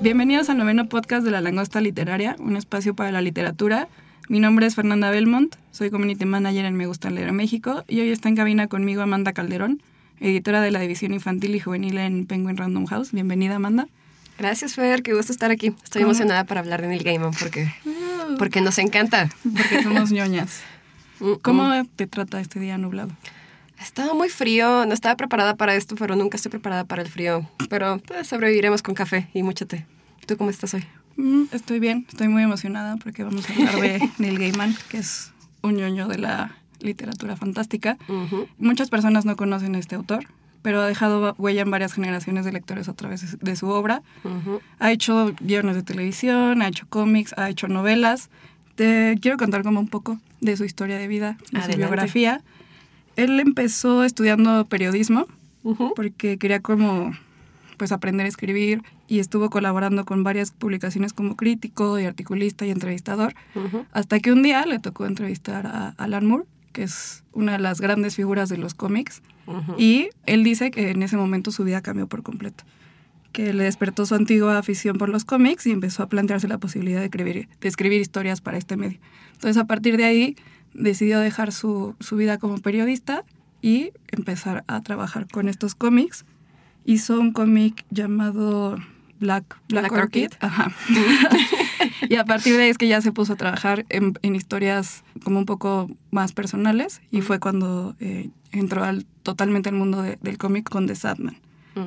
Bienvenidos al noveno podcast de La Langosta Literaria, un espacio para la literatura. Mi nombre es Fernanda Belmont, soy Community Manager en Me Gusta Leer México y hoy está en cabina conmigo Amanda Calderón, editora de la división infantil y juvenil en Penguin Random House. Bienvenida, Amanda. Gracias, Fer, qué gusto estar aquí. Estoy ¿Cómo? emocionada para hablar de Neil Gaiman porque, porque nos encanta. Porque somos ñoñas. Mm, ¿Cómo mm. te trata este día nublado? Estaba muy frío, no estaba preparada para esto, pero nunca estoy preparada para el frío. Pero pues, sobreviviremos con café y mucho té. ¿Tú cómo estás hoy? Mm, estoy bien, estoy muy emocionada porque vamos a hablar de Neil Gaiman, que es un ñoño de la literatura fantástica. Ujú. Muchas personas no conocen a este autor, pero ha dejado huella en varias generaciones de lectores a través de su obra. Ujú. Ha hecho guiones de televisión, ha hecho cómics, ha hecho novelas. Te quiero contar como un poco de su historia de vida, de su Adelante. biografía. Él empezó estudiando periodismo porque quería como pues aprender a escribir y estuvo colaborando con varias publicaciones como crítico y articulista y entrevistador, hasta que un día le tocó entrevistar a Alan Moore, que es una de las grandes figuras de los cómics, y él dice que en ese momento su vida cambió por completo, que le despertó su antigua afición por los cómics y empezó a plantearse la posibilidad de escribir, de escribir historias para este medio. Entonces a partir de ahí decidió dejar su, su vida como periodista y empezar a trabajar con estos cómics. Hizo un cómic llamado Black, Black, Black Orchid. Orchid. Ajá. y a partir de ahí es que ya se puso a trabajar en, en historias como un poco más personales y fue cuando eh, entró al, totalmente al mundo de- del cómic con The Sadman.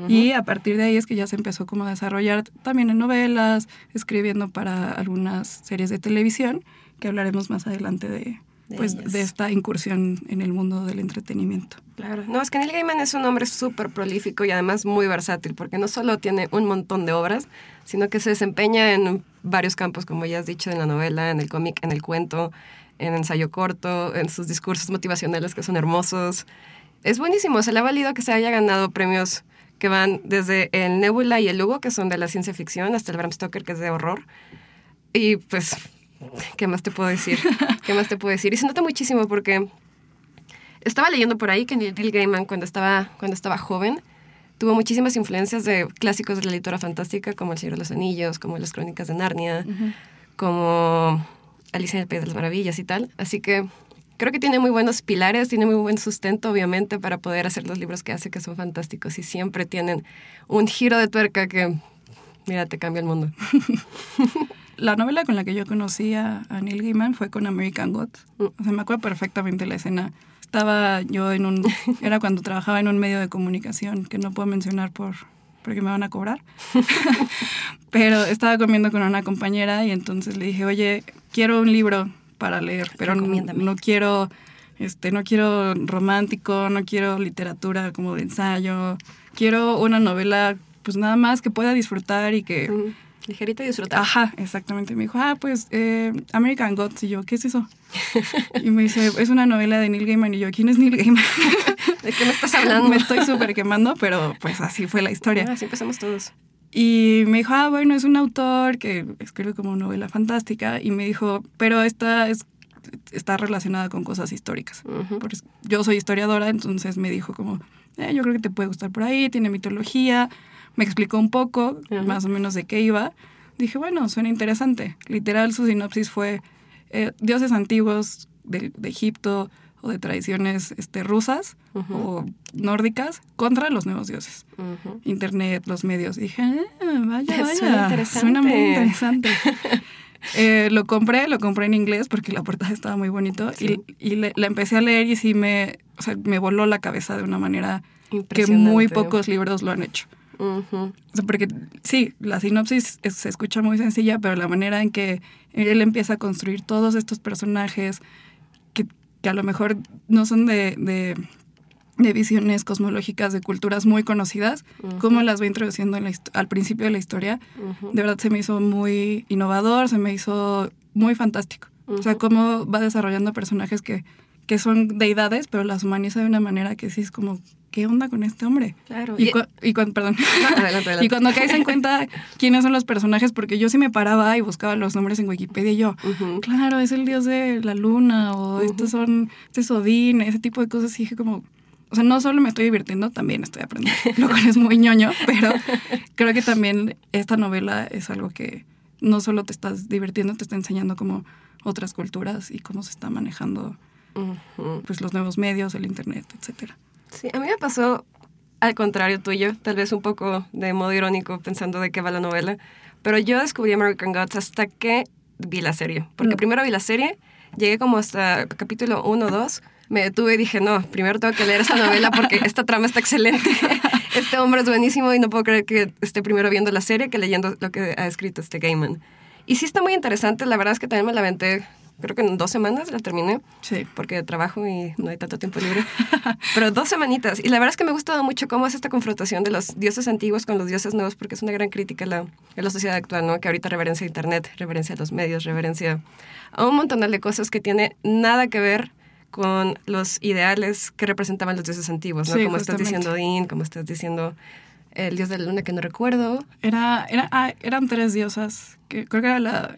Y a partir de ahí es que ya se empezó como a desarrollar también en novelas, escribiendo para algunas series de televisión, que hablaremos más adelante de, De pues, ellas. de esta incursión en el mundo del entretenimiento. Claro. No, es que Neil Gaiman es un hombre súper prolífico y además muy versátil, porque no solo tiene un montón de obras, sino que se desempeña en varios campos, como ya has dicho, en la novela, en el cómic, en el cuento, en ensayo corto, en sus discursos motivacionales que son hermosos. Es buenísimo, se le ha valido que se haya ganado premios que van desde el Nebula y el Hugo, que son de la ciencia ficción, hasta el Bram Stoker, que es de horror. Y pues, ¿qué más te puedo decir? ¿Qué más te puedo decir? Y se nota muchísimo porque estaba leyendo por ahí que Neil Gaiman cuando estaba, cuando estaba joven tuvo muchísimas influencias de clásicos de la literatura fantástica como El Señor de los Anillos, como Las Crónicas de Narnia, como Alicia en el País de las Maravillas y tal. Así que creo que tiene muy buenos pilares, tiene muy buen sustento obviamente para poder hacer los libros que hace que son fantásticos y siempre tienen un giro de tuerca que, mira, te cambia el mundo. La novela con la que yo conocí a, Neil Gaiman fue con American Gods. Mm. O sea, me acuerdo perfectamente la escena. Estaba yo en un... Era cuando trabajaba en un medio de comunicación que no puedo mencionar por porque me van a cobrar. pero estaba comiendo con una compañera y entonces le dije, oye, quiero un libro para leer, pero no, quiero... Este, no quiero romántico, no quiero literatura como de ensayo, quiero una novela pues nada más que pueda disfrutar y que, Mm, Ligerito y disfrutable. Ajá, exactamente. Me dijo, ah, pues eh, American Gods. Y yo, ¿qué es eso? y me dice, es una novela de Neil Gaiman. Y yo, ¿quién es Neil Gaiman? ¿De qué me estás hablando? me estoy súper quemando, pero pues así fue la historia. Ah, Así empezamos todos. Y me dijo, ah, bueno, es un autor que escribe como novela fantástica. Y me dijo, pero esta es, está relacionada con cosas históricas. Porque yo soy historiadora, entonces me dijo como, "Eh, yo creo que te puede gustar por ahí, tiene mitología. Me explicó un poco, más o menos de qué iba. Dije, bueno, suena interesante. Literal, su sinopsis fue eh, dioses antiguos de, de Egipto o de tradiciones este, rusas Ujú. o nórdicas contra los nuevos dioses. Internet, los medios. Dije, ah, vaya, vaya, Suena interesante. suena muy interesante. Eh, lo compré, lo compré en inglés porque la portada estaba muy bonito Sí. y, y le- la empecé a leer y sí me, o sea, me voló la cabeza de una manera que muy pocos libros lo han hecho. Ujú. O sea, porque sí, la sinopsis es- se escucha muy sencilla, pero la manera en que él empieza a construir todos estos personajes que a lo mejor no son de, de, de visiones cosmológicas de culturas muy conocidas, cómo las va introduciendo en la al principio de la historia, Ujú. de verdad se me hizo muy innovador, se me hizo muy fantástico. O sea, cómo va desarrollando personajes que, que son deidades, pero las humaniza de una manera que sí es como, ¿qué onda con este hombre? Claro. Y, Y- cua- y perdón. No, adelante, adelante. Y cuando caes en cuenta quiénes son los personajes, porque yo sí me paraba y buscaba los nombres en Wikipedia y yo, claro, es el dios de la luna, o estos son, este es Odín, ese tipo de cosas. Y dije como, o sea, no solo me estoy divirtiendo, también estoy aprendiendo, lo cual es muy ñoño, pero creo que también esta novela es algo que no solo te estás divirtiendo, te está enseñando como otras culturas y cómo se está manejando pues los nuevos medios, el internet, etcétera. Sí, a mí me pasó al contrario tuyo, tal vez un poco de modo irónico pensando de qué va la novela, pero yo descubrí American Gods hasta que vi la serie, porque Mm. primero vi la serie, llegué como hasta capítulo 1 o 2, me detuve y dije, no, primero tengo que leer esta novela porque esta trama está excelente, este hombre es buenísimo y no puedo creer que esté primero viendo la serie que leyendo lo que ha escrito este Gaiman. Y sí está muy interesante, la verdad es que también me la aventé, creo que en dos semanas la terminé Sí. porque trabajo y no hay tanto tiempo libre. Pero dos semanitas. Y la verdad es que me ha gustado mucho cómo es esta confrontación de los dioses antiguos con los dioses nuevos, porque es una gran crítica a la, a la sociedad actual, ¿no? Que ahorita reverencia a Internet, reverencia a los medios, reverencia a un montón de cosas que tiene nada que ver con los ideales que representaban los dioses antiguos, ¿no? Sí, como estás diciendo Odín, como estás diciendo el dios de la luna que no recuerdo. Era, era, ah, eran tres diosas, que creo que era la...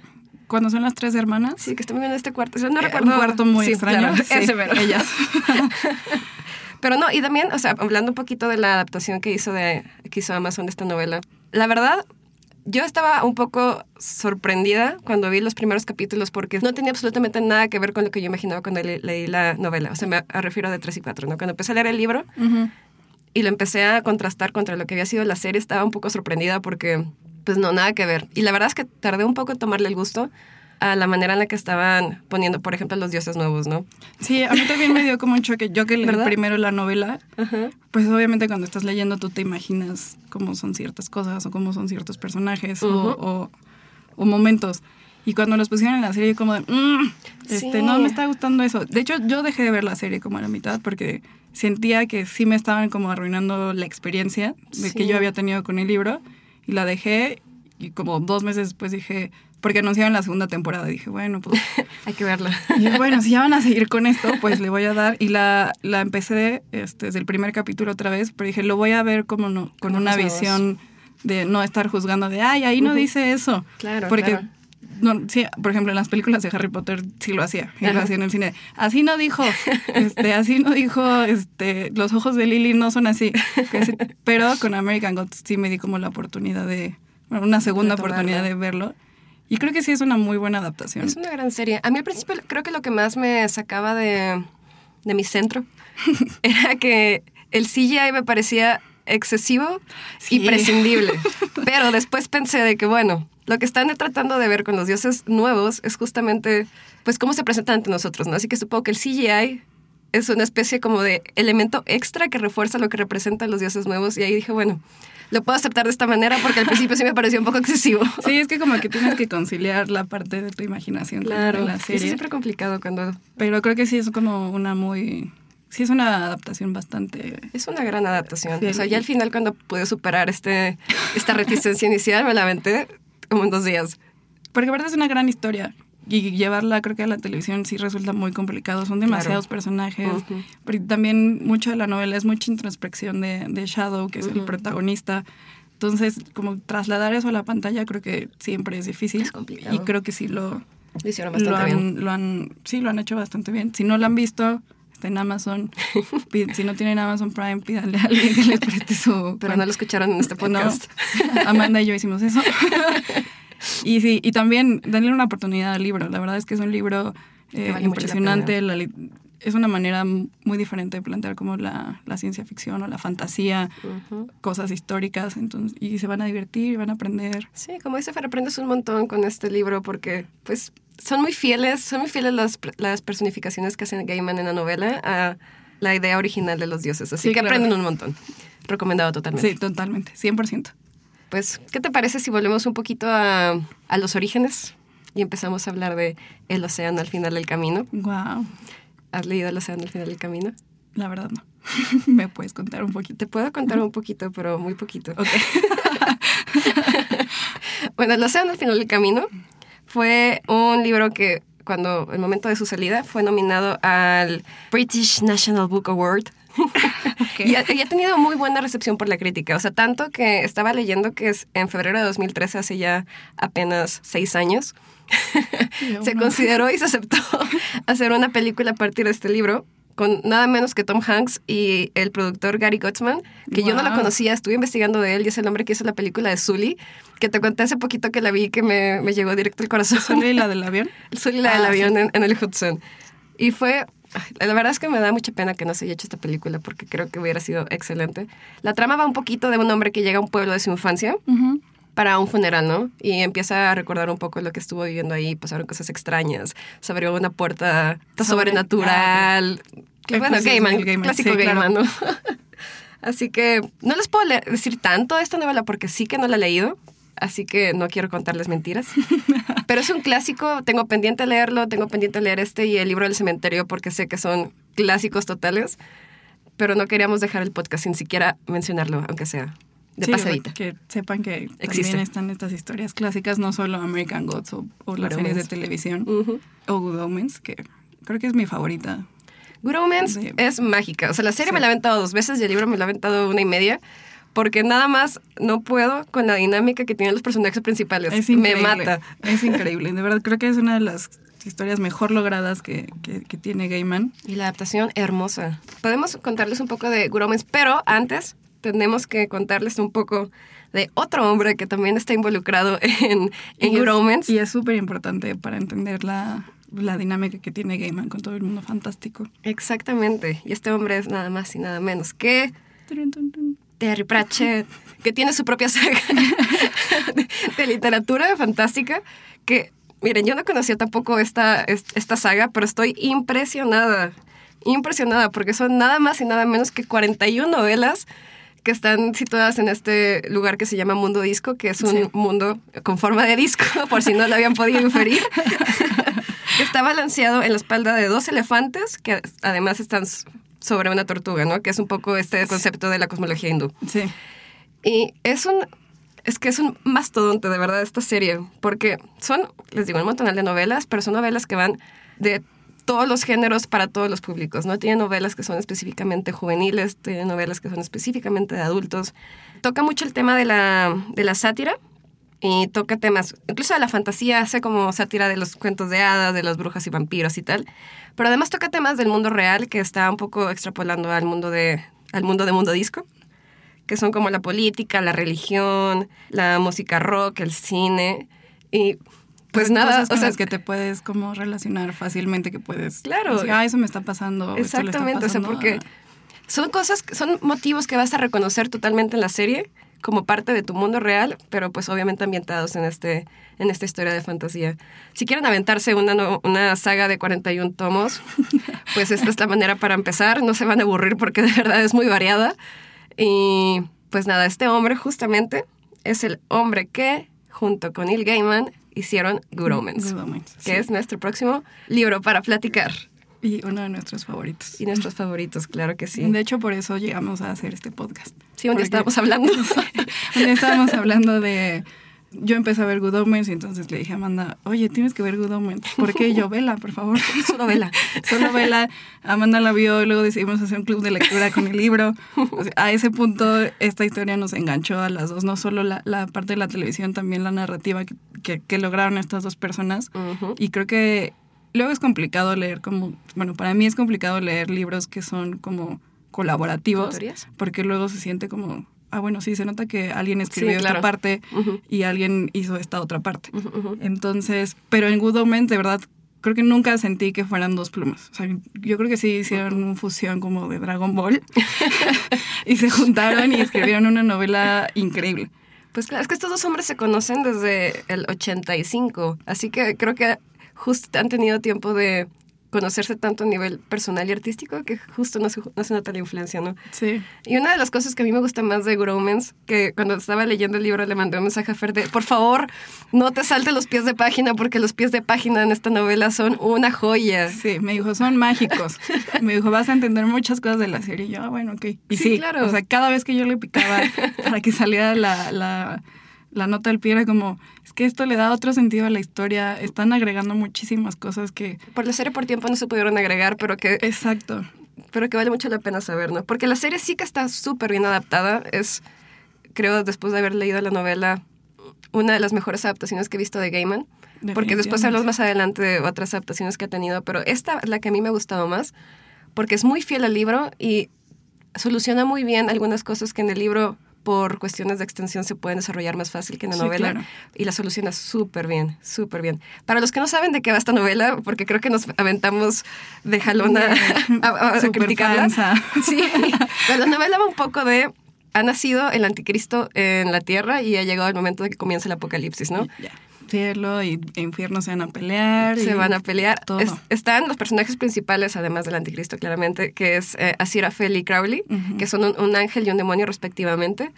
Cuando son las tres hermanas. Sí, que están en este cuarto. Yo no Eh, recuerdo. Un cuarto muy Sí, extraño. claro, Sí, ese mero. ellas. Pero no, y también, o sea, hablando un poquito de la adaptación que hizo, de, que hizo Amazon de esta novela, la verdad, yo estaba un poco sorprendida cuando vi los primeros capítulos porque no tenía absolutamente nada que ver con lo que yo imaginaba cuando le- leí la novela. O sea, me refiero de 3 y 4, ¿no? Cuando empecé a leer el libro Ujú. y lo empecé a contrastar contra lo que había sido la serie, estaba un poco sorprendida porque, pues no, nada que ver. Y la verdad es que tardé un poco en tomarle el gusto a la manera en la que estaban poniendo, por ejemplo, los dioses nuevos, ¿no? Sí, a mí también me dio como un choque. Yo que leí ¿Verdad? primero la novela, Ajá. pues obviamente cuando estás leyendo tú te imaginas cómo son ciertas cosas o cómo son ciertos personajes o- Ujú. o, o momentos. Y cuando los pusieron en la serie, como de, "Mm, este, Sí. no me está gustando eso. De hecho, yo dejé de ver la serie como a la mitad porque sentía que sí me estaban como arruinando la experiencia de que yo había tenido con el libro. Y la dejé y como dos meses después dije, porque anunciaron la segunda temporada, dije, bueno, pues Hay que verla. y dije, bueno, si ya van a seguir con esto, pues le voy a dar. Y la, la empecé este, desde el primer capítulo otra vez, pero dije, lo voy a ver como no, con una visión de no estar juzgando de, ay, ahí no dice eso. Claro, Porque, claro. No, sí, por ejemplo, en las películas de Harry Potter sí lo hacía. Y lo hacía en el cine. Así no dijo, este, así no dijo, este, los ojos de Lily no son así. Pero con American Gods sí me di como la oportunidad de, bueno, una segunda Retomarlo. oportunidad de verlo. Y creo que sí es una muy buena adaptación. Es una gran serie. A mí al principio creo que lo que más me sacaba de, de mi centro era que el CGI me parecía excesivo Sí. y prescindible. Pero después pensé de que, bueno, lo que están tratando de ver con los dioses nuevos es justamente, pues, cómo se presentan ante nosotros, ¿no? Así que supongo que el CGI es una especie como de elemento extra que refuerza lo que representan los dioses nuevos. Y ahí dije, bueno, lo puedo aceptar de esta manera porque al principio sí me pareció un poco excesivo. Sí, es que como que tienes que conciliar la parte de tu imaginación con Claro, la es serie. siempre complicado cuando Pero creo que sí es como una muy... Sí es una adaptación bastante... Es una gran adaptación. Sí. O sea, ya al final cuando pude superar este, esta reticencia inicial, me la aventé como en dos días. Porque aparte es una gran historia. Y llevarla creo que a la televisión sí resulta muy complicado. Son demasiados personajes. Ujú. Pero también mucho de la novela es mucha introspección de, de Shadow, que es el Ujú. protagonista. Entonces, como trasladar eso a la pantalla creo que siempre es difícil. Es complicado. Y creo que sí lo, Lo hicieron lo bastante bien. han, lo han, sí, lo han hecho bastante bien. Si no lo han visto, está en Amazon. Si no tienen Amazon Prime, pídanle a alguien que les preste su... Pero no lo escucharon en este podcast. No. Amanda y yo hicimos eso. y sí, y también darle una oportunidad al libro. La verdad es que es un libro eh, vale la impresionante. la es una manera muy diferente de plantear como la, la ciencia ficción o la fantasía, cosas históricas. Entonces, y se van a divertir van a aprender. Sí, como dice Fer, aprendes un montón con este libro porque, pues, son muy fieles, son muy fieles las, las personificaciones que hacen Gaiman en la novela a la idea original de los dioses. Así Sí, que claro. aprenden un montón. Recomendado totalmente. Sí, totalmente, 100%. Pues, ¿qué te parece si volvemos un poquito a, a los orígenes y empezamos a hablar de el océano al final del camino? Wow. ¿Has leído El océano al final del camino? La verdad no. ¿Me puedes contar un poquito? Te puedo contar un poquito, pero muy poquito. bueno, El océano al final del camino fue un libro que cuando el momento de su salida fue nominado al British National Book Award. y, ha, y, ha, tenido muy buena recepción por la crítica. O sea, tanto que estaba leyendo que es en febrero de 2013, hace ya apenas seis años, se consideró y se aceptó hacer una película a partir de este libro con nada menos que Tom Hanks y el productor Gary Gottsman, que wow. yo no lo conocía, estuve investigando de él y es el hombre que hizo la película de Sully, que te conté hace poquito que la vi que me, me llegó directo al corazón. ¿Sully la del avión? Sully la ah, del avión sí. en, en el Hudson. Y fue la verdad es que me da mucha pena que no se haya hecho esta película porque creo que hubiera sido excelente. La trama va un poquito de un hombre que llega a un pueblo de su infancia uh -huh. para un funeral, ¿no? Y empieza a recordar un poco lo que estuvo viviendo ahí. Pasaron cosas extrañas. Se abrió una puerta sobrenatural. Okay. Bueno, Gaiman, Gaiman, clásico sí, Gaiman, claro. ¿no? Así que no les puedo decir tanto de esta novela porque sí que no la he leído así que no quiero contarles mentiras. Pero es un clásico, tengo pendiente leerlo, tengo pendiente leer este y el libro del cementerio porque sé que son clásicos totales, pero no queríamos dejar el podcast sin siquiera mencionarlo, aunque sea de sí, pasadita. Que sepan que Existe. también están estas historias clásicas, no solo American Gods o, o las series de televisión, uh -huh. o Good Omens, que creo que es mi favorita. Good Omens sí. es mágica. O sea, la serie sí. me la ha aventado dos veces y el libro me la ha aventado una y media porque nada más no puedo con la dinámica que tienen los personajes principales. Es Me mata. Es increíble. De verdad, creo que es una de las historias mejor logradas que, que, que tiene Gaiman. Y la adaptación hermosa. Podemos contarles un poco de Guromens, pero antes tenemos que contarles un poco de otro hombre que también está involucrado en, en y. Es, y es súper importante para entender la, la dinámica que tiene Gaiman con todo el mundo fantástico. Exactamente. Y este hombre es nada más y nada menos que... Terry Pratchett, que tiene su propia saga de, de, literatura fantástica, que, miren, yo no conocía tampoco esta, esta saga, pero estoy impresionada, impresionada, porque son nada más y nada menos que 41 novelas que están situadas en este lugar que se llama Mundo Disco, que es un sí. mundo con forma de disco, por si no lo habían podido inferir. Está balanceado en la espalda de dos elefantes, que además están sobre una tortuga, ¿no? Que es un poco este concepto de la cosmología hindú. Sí. Y es un es que es un mastodonte de verdad esta serie, porque son, les digo, un montón de novelas, pero son novelas que van de todos los géneros para todos los públicos, ¿no? Tiene novelas que son específicamente juveniles, tiene novelas que son específicamente de adultos. Toca mucho el tema de la, de la sátira, y toca temas, incluso de la fantasía, hace como sátira de los cuentos de hadas, de las brujas y vampiros y tal, pero además toca temas del mundo real que está un poco extrapolando al mundo de, al mundo de mundo disco, que son como la política, la religión, la música rock, el cine y pues nada, cosas o sea, las que te puedes como relacionar fácilmente, que puedes claro, decir, ah, eso me está pasando. Exactamente, está pasando o sea, porque son cosas, son motivos que vas a reconocer totalmente en la serie como parte de tu mundo real, pero pues obviamente ambientados en, este, en esta historia de fantasía. Si quieren aventarse una, una saga de 41 tomos, pues esta es la manera para empezar. No se van a aburrir porque de verdad es muy variada. Y pues nada, este hombre justamente es el hombre que, junto con Neil Gaiman, hicieron Good Omens, Good Omens que sí. es nuestro próximo libro para platicar. Y uno de nuestros favoritos. Y nuestros favoritos, claro que sí. De hecho, por eso llegamos a hacer este podcast. Sí, un día estábamos hablando. un día estábamos hablando de... Yo empecé a ver Good Omens y entonces le dije a Amanda, oye, tienes que ver Good Omens. ¿Por qué? yo, vela, por favor. Solo vela. Solo vela. Amanda la vio y luego decidimos hacer un club de lectura con el libro. O sea, a ese punto, esta historia nos enganchó a las dos. No solo la, la parte de la televisión, también la narrativa que, que, que lograron estas dos personas. Uh -huh. Y creo que luego es complicado leer como, bueno, para mí es complicado leer libros que son como colaborativos, porque luego se siente como, ah, bueno, sí, se nota que alguien escribió sí, claro. esta parte uh -huh. y alguien hizo esta otra parte. Uh -huh. Entonces, pero en Good Omens, de verdad, creo que nunca sentí que fueran dos plumas. O sea, yo creo que sí hicieron una fusión como de Dragon Ball y se juntaron y escribieron una novela increíble. Pues claro, es que estos dos hombres se conocen desde el 85, así que creo que justo han tenido tiempo de conocerse tanto a nivel personal y artístico que justo no se, no se nota la influencia, ¿no? Sí. Y una de las cosas que a mí me gusta más de Gromans, que cuando estaba leyendo el libro le mandé un mensaje a Fer de, por favor, no te salte los pies de página porque los pies de página en esta novela son una joya. Sí, me dijo, son mágicos. me dijo, vas a entender muchas cosas de la serie. Y yo, ah, bueno, ok. Y Sí, sí, claro. o sea, cada vez que yo le picaba para que saliera la, la, la nota del pie, era como, es que esto le da otro sentido a la historia. Están agregando muchísimas cosas que... Por la serie por tiempo no se pudieron agregar, pero que Exacto. pero que vale mucho la pena saber, ¿no? Porque la serie sí que está súper bien adaptada. Es, creo, después de haber leído la novela, una de las mejores adaptaciones que he visto de Gaiman. Porque después hablamos más adelante de otras adaptaciones que ha tenido, pero esta es la que a mí me ha gustado más, porque es muy fiel al libro y soluciona muy bien algunas cosas que en el libro por cuestiones de extensión se pueden desarrollar más fácil que en la Sí, novela claro. y la soluciona súper bien, súper bien. Para los que no saben de qué va esta novela, porque creo que nos aventamos de jalón a, a- a- a Súper criticarla. fansa. Sí, pero la novela va un poco de ha nacido el anticristo en la tierra y ha llegado el momento de que comience el apocalipsis, ¿no? Cielo y infierno se van a pelear. Se y van a pelear. Todo. Es- están los personajes principales, además del anticristo, claramente, que es eh, Aziraphale y Crowley, Ujú. que son un, un ángel y un demonio respectivamente,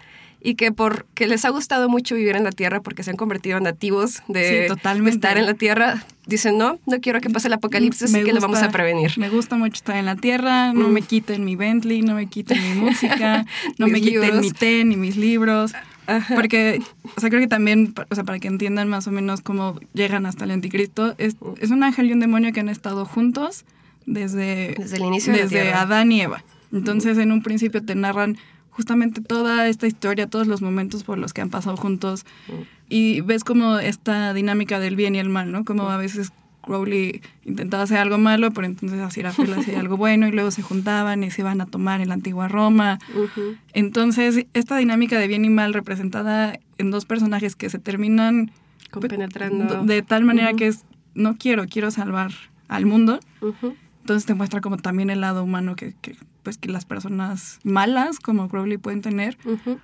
y que porque les ha gustado mucho vivir en la tierra, porque se han convertido en nativos de, Sí, de estar en la tierra, dicen, no, no quiero que pase el apocalipsis, Me así que lo vamos gusta- a prevenir. Me gusta mucho estar en la tierra, no Mm. me quiten mi Bentley, no me quiten mi música, no me quiten libros. mi té ni mis libros. Ajá. Porque, o sea, creo que también, o sea, para que entiendan más o menos cómo llegan hasta el anticristo, es, es un ángel y un demonio que han estado juntos desde, Desde el inicio de la desde. Adán y Eva. Entonces, en un principio te narran justamente toda esta historia, todos los momentos por los que han pasado juntos y ves como esta dinámica del bien y el mal, ¿no? Como a veces Crowley intentaba hacer algo malo, pero entonces Aziraphale hacía algo bueno y luego se juntaban y se iban a tomar en la antigua Roma. Entonces, esta dinámica de bien y mal representada en dos personajes que se terminan Compenetrando. de tal manera que es no quiero, quiero salvar al mundo. Entonces te muestra como también el lado humano que, que, pues que las personas malas como Crowley pueden tener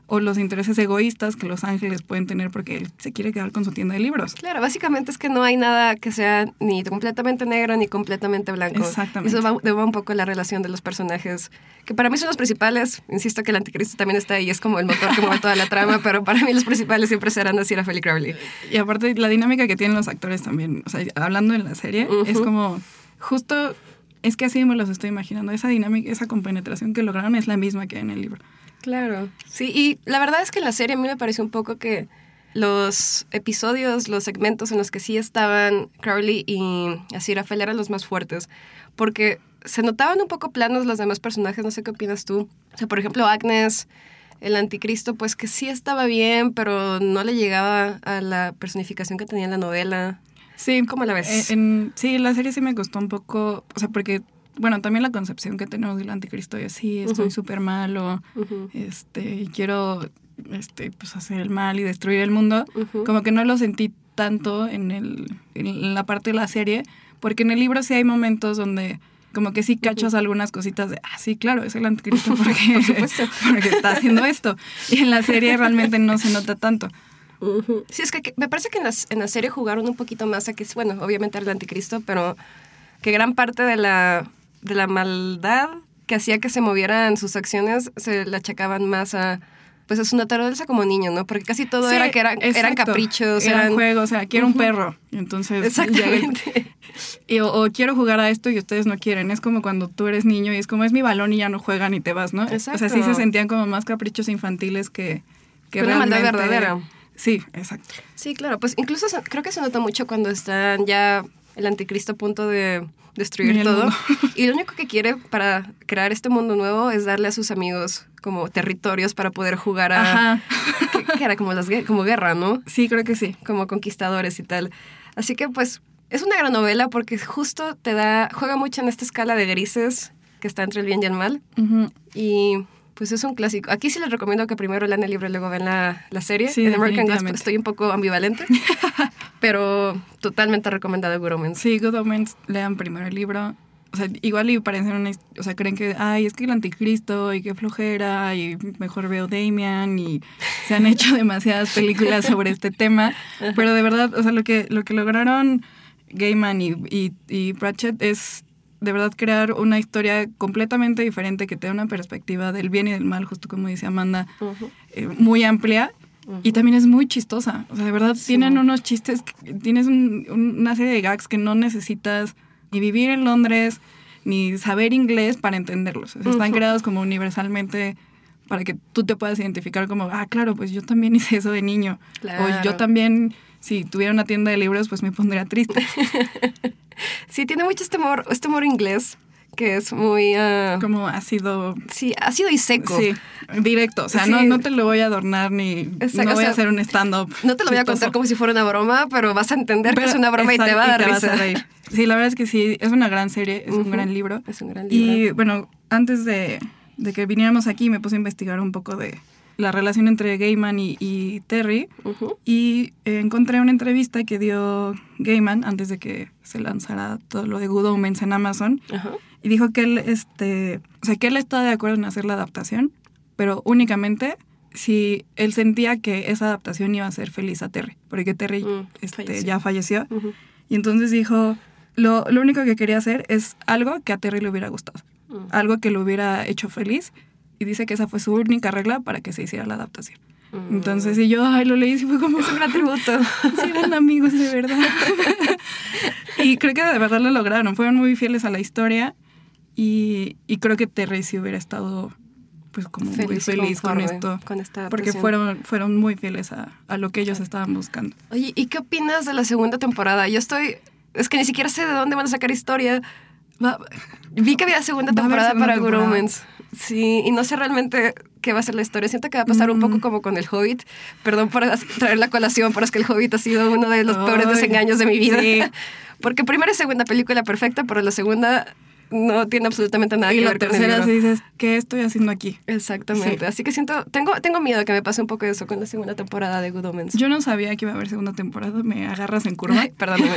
o los intereses egoístas que los ángeles pueden tener porque él se quiere quedar con su tienda de libros. Claro, básicamente es que no hay nada que sea ni completamente negro ni completamente blanco. Exactamente. Eso va, va un poco la relación de los personajes, que para mí son los principales. Insisto que el anticristo también está ahí, es como el motor que mueve toda la trama, pero para mí los principales siempre serán Aziraphale y Crowley. Y aparte la dinámica que tienen los actores también, o sea, hablando en la serie, es como justo, es que así me los estoy imaginando, esa dinámica, esa compenetración que lograron es la misma que hay en el libro. Claro. Sí, y la verdad es que la serie a mí me pareció un poco que los episodios, los segmentos en los que sí estaban Crowley y Aziraphale eran los más fuertes, porque se notaban un poco planos los demás personajes, no sé qué opinas tú. O sea, por ejemplo, Agnes, el anticristo, pues que sí estaba bien, pero no le llegaba a la personificación que tenía en la novela. Sí, ¿Cómo la ves? eh, en- sí, la serie sí me costó un poco, o sea, porque, bueno, también la concepción que tenemos del anticristo es, sí, estoy Ujú. súper malo, Ujú. este, y quiero, este, pues hacer el mal y destruir el mundo. Como que no lo sentí tanto en, el, en la parte de la serie, porque en el libro sí hay momentos donde como que sí cachas algunas cositas de, ah, sí, claro, es el anticristo porque, Por supuesto. porque está haciendo esto. Y en la serie realmente no se nota tanto. Sí, es que, que me parece que en la, en la serie jugaron un poquito más a que, bueno, obviamente era el anticristo, pero que gran parte de la, de la maldad que hacía que se movieran sus acciones se le achacaban más a, pues a su naturaleza como niño, ¿no? Porque casi todo Sí, era que eran, eran exacto. caprichos, eran, eran... juegos, o sea, quiero un perro. Entonces Exactamente. Y, o, o quiero jugar a esto y ustedes no quieren. Es como cuando tú eres niño y es como es mi balón y ya no juegan y te vas, ¿no? O sea, sí Exacto. se sentían como más caprichos infantiles que, que Que una maldad realmente- verdadera. Sí, exacto. Sí, claro, pues incluso creo que se nota mucho cuando están ya el anticristo a punto de destruir todo. Y lo único que quiere para crear este mundo nuevo es darle a sus amigos como territorios para poder jugar a... Ajá. que, que era como, las, como guerra, ¿no? Sí, creo que sí. Como conquistadores y tal. Así que pues es una gran novela porque justo te da, juega mucho en esta escala de grises que está entre el bien y el mal. Y pues es un clásico. Aquí sí les recomiendo que primero lean el libro y luego vean la, la serie. Sí, en American Gospel estoy un poco ambivalente, pero totalmente recomendado Good Omens. Sí, Good Omens, lean primero el libro. O sea, igual y parecen una... O sea, creen que, ay, es que el anticristo y qué flojera y mejor veo Damian y se han hecho demasiadas películas sobre este tema. Pero de verdad, o sea, lo que, lo que lograron Gaiman y, y, y Pratchett es de verdad crear una historia completamente diferente que te una perspectiva del bien y del mal, justo como dice Amanda, Ujú. eh, muy amplia. Y también es muy chistosa. O sea, de verdad tienen unos chistes, tienes un- un- una serie de gags que no necesitas ni vivir en Londres, ni saber inglés para entenderlos. O sea, están Ujú. creados como universalmente para que tú te puedas identificar como, ah, claro, pues yo también hice eso de niño. O Claro. yo también, si tuviera una tienda de libros, pues me pondría triste. Sí, tiene mucho este humor, este humor inglés que es muy... ah, como ácido sí, ácido y seco. Sí, directo. O sea, no, Sí. no te lo voy a adornar ni Exacto, no o voy sea, a hacer un stand-up. No te lo voy a contar como si fuera una broma, pero vas a entender que es una broma y te va a dar risa. reír. Sí, la verdad es que sí, es una gran serie, es un gran libro. Es un gran libro. Y bueno, antes de, de que viniéramos aquí me puse a investigar un poco de la relación entre Gaiman y, y Terry y eh, encontré una entrevista que dio Gaiman antes de que se lanzara todo lo de Good Omens en Amazon y dijo que él, este, o sea, que él está de acuerdo en hacer la adaptación, pero únicamente si él sentía que esa adaptación iba a hacer feliz a Terry, porque Terry Mm, este, falleció. ya falleció. Y entonces dijo, lo, lo único que quería hacer es algo que a Terry le hubiera gustado, Mm. algo que lo hubiera hecho feliz. Y dice que esa fue su única regla para que se hiciera la adaptación. Mm. Entonces, y yo, ay, lo leí y fue como... Es un gran tributo. Sí, eran amigos de verdad. y creo que de verdad lo lograron. Fueron muy fieles a la historia. Y, y creo que Terry sí hubiera estado pues como muy Feliz y feliz con esto. con esta porque fueron, fueron muy fieles a, a lo que ellos estaban buscando. Oye, ¿y qué opinas de la segunda temporada? Yo estoy... Es que ni siquiera sé de dónde van a sacar historia. Va- Vi que había segunda temporada segunda para Good temporada. Omens. Sí, y no sé realmente qué va a ser la historia. Siento que va a pasar un Mm. poco como con El Hobbit. Perdón por traer la colación, pero es que El Hobbit ha sido uno de los peores desengaños de mi vida. sí. Porque primera y segunda película perfecta, pero la segunda no tiene absolutamente nada y que la ver con el tercera libro. sí dices, ¿qué estoy haciendo aquí? Exactamente. Sí. Así que siento, tengo, tengo miedo que me pase un poco eso con la segunda temporada de Good Omens. Yo no sabía que iba a haber segunda temporada, me agarras en curva. Ay, perdóname.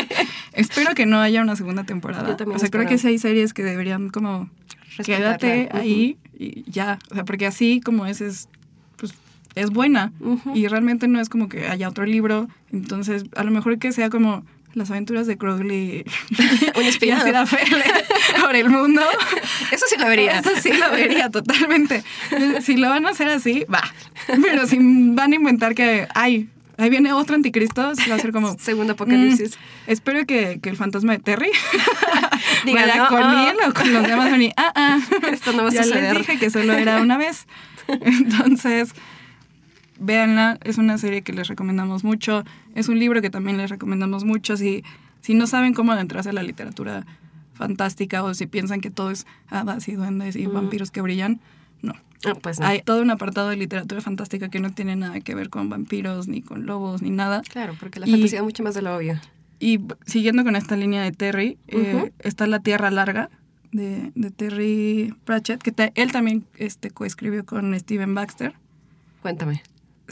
espero que no haya una segunda temporada. Yo también o sea, creo que sí hay series que deberían como Respetarla. quédate ahí y ya. O sea, porque así como es, es, pues, es buena. Y realmente no es como que haya otro libro. Entonces, a lo mejor que sea como las aventuras de Crowley Un. Aziraphale por el mundo. Eso sí lo vería. Eso sí lo vería totalmente. Si lo van a hacer así, va. Pero si van a inventar que, ay, ahí viene otro anticristo, va a ser como... Segundo apocalipsis. Mm, espero que, que el fantasma de Terry Diga, vaya no, con ah. él o con los demás. ah, ah. Esto no va a ya suceder. les dije que solo era una vez. Entonces, véanla. Es una serie que les recomendamos mucho. Es un libro que también les recomendamos mucho. Si, si no saben cómo adentrarse a la literatura fantástica o si piensan que todo es hadas y duendes y Mm. vampiros que brillan, no. Ah, pues no. Hay todo un apartado de literatura fantástica que no tiene nada que ver con vampiros, ni con lobos, ni nada. Claro, porque la Y- fantasía es mucho más de lo obvio. Y siguiendo con esta línea de Terry, eh, Ujú. está La Tierra Larga de, de Terry Pratchett, que ta- él también este, coescribió con Steven Baxter. Cuéntame.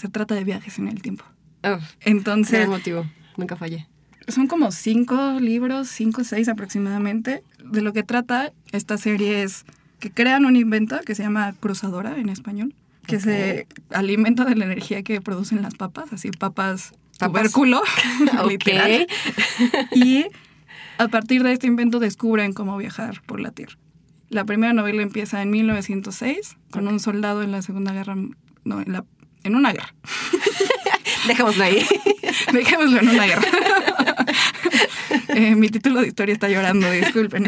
Se trata de viajes en el tiempo. Oh, Entonces, motivo. Nunca fallé. son como cinco libros, cinco o seis aproximadamente. De lo que trata esta serie es que crean un invento que se llama cruzadora en español, que se alimenta de la energía que producen las papas, así papas, Papas. tubérculo, literal. Y a partir de este invento descubren cómo viajar por la Tierra. La primera novela empieza en 1906 con un soldado en la Segunda Guerra, no, en, la, en una guerra. Dejémoslo ahí. Dejémoslo en una guerra. Eh, mi título de historia está llorando, disculpen.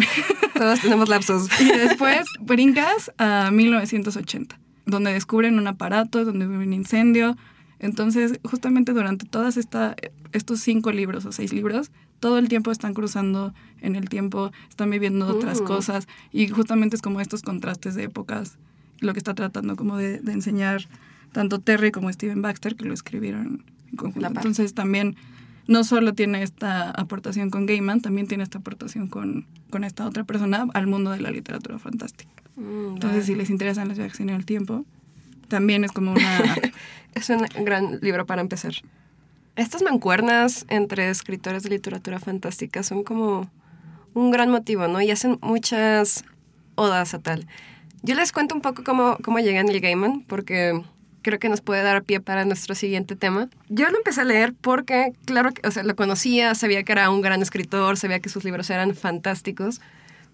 Todos tenemos lapsos. Y después brincas a 1980, donde descubren un aparato, donde hubo un incendio. Entonces, justamente durante todos estos cinco libros o seis libros, todo el tiempo están cruzando en el tiempo, están viviendo otras Mm. cosas. Y justamente es como estos contrastes de épocas, lo que está tratando como de, de enseñar tanto Terry como Steven Baxter, que lo escribieron en conjunto. Entonces también no solo tiene esta aportación con Gaiman, también tiene esta aportación con, con esta otra persona al mundo de la literatura fantástica. Mm, Entonces, si les interesan los viajes en el tiempo, también es como una... Es un gran libro para empezar. Estas mancuernas entre escritores de literatura fantástica son como un gran motivo, ¿no? Y hacen muchas odas a tal. Yo les cuento un poco cómo, cómo llegué a Neil Gaiman, porque creo que nos puede dar pie para nuestro siguiente tema. Yo lo empecé a leer porque, claro, que- o sea, lo conocía, sabía que era un gran escritor, sabía que sus libros eran fantásticos,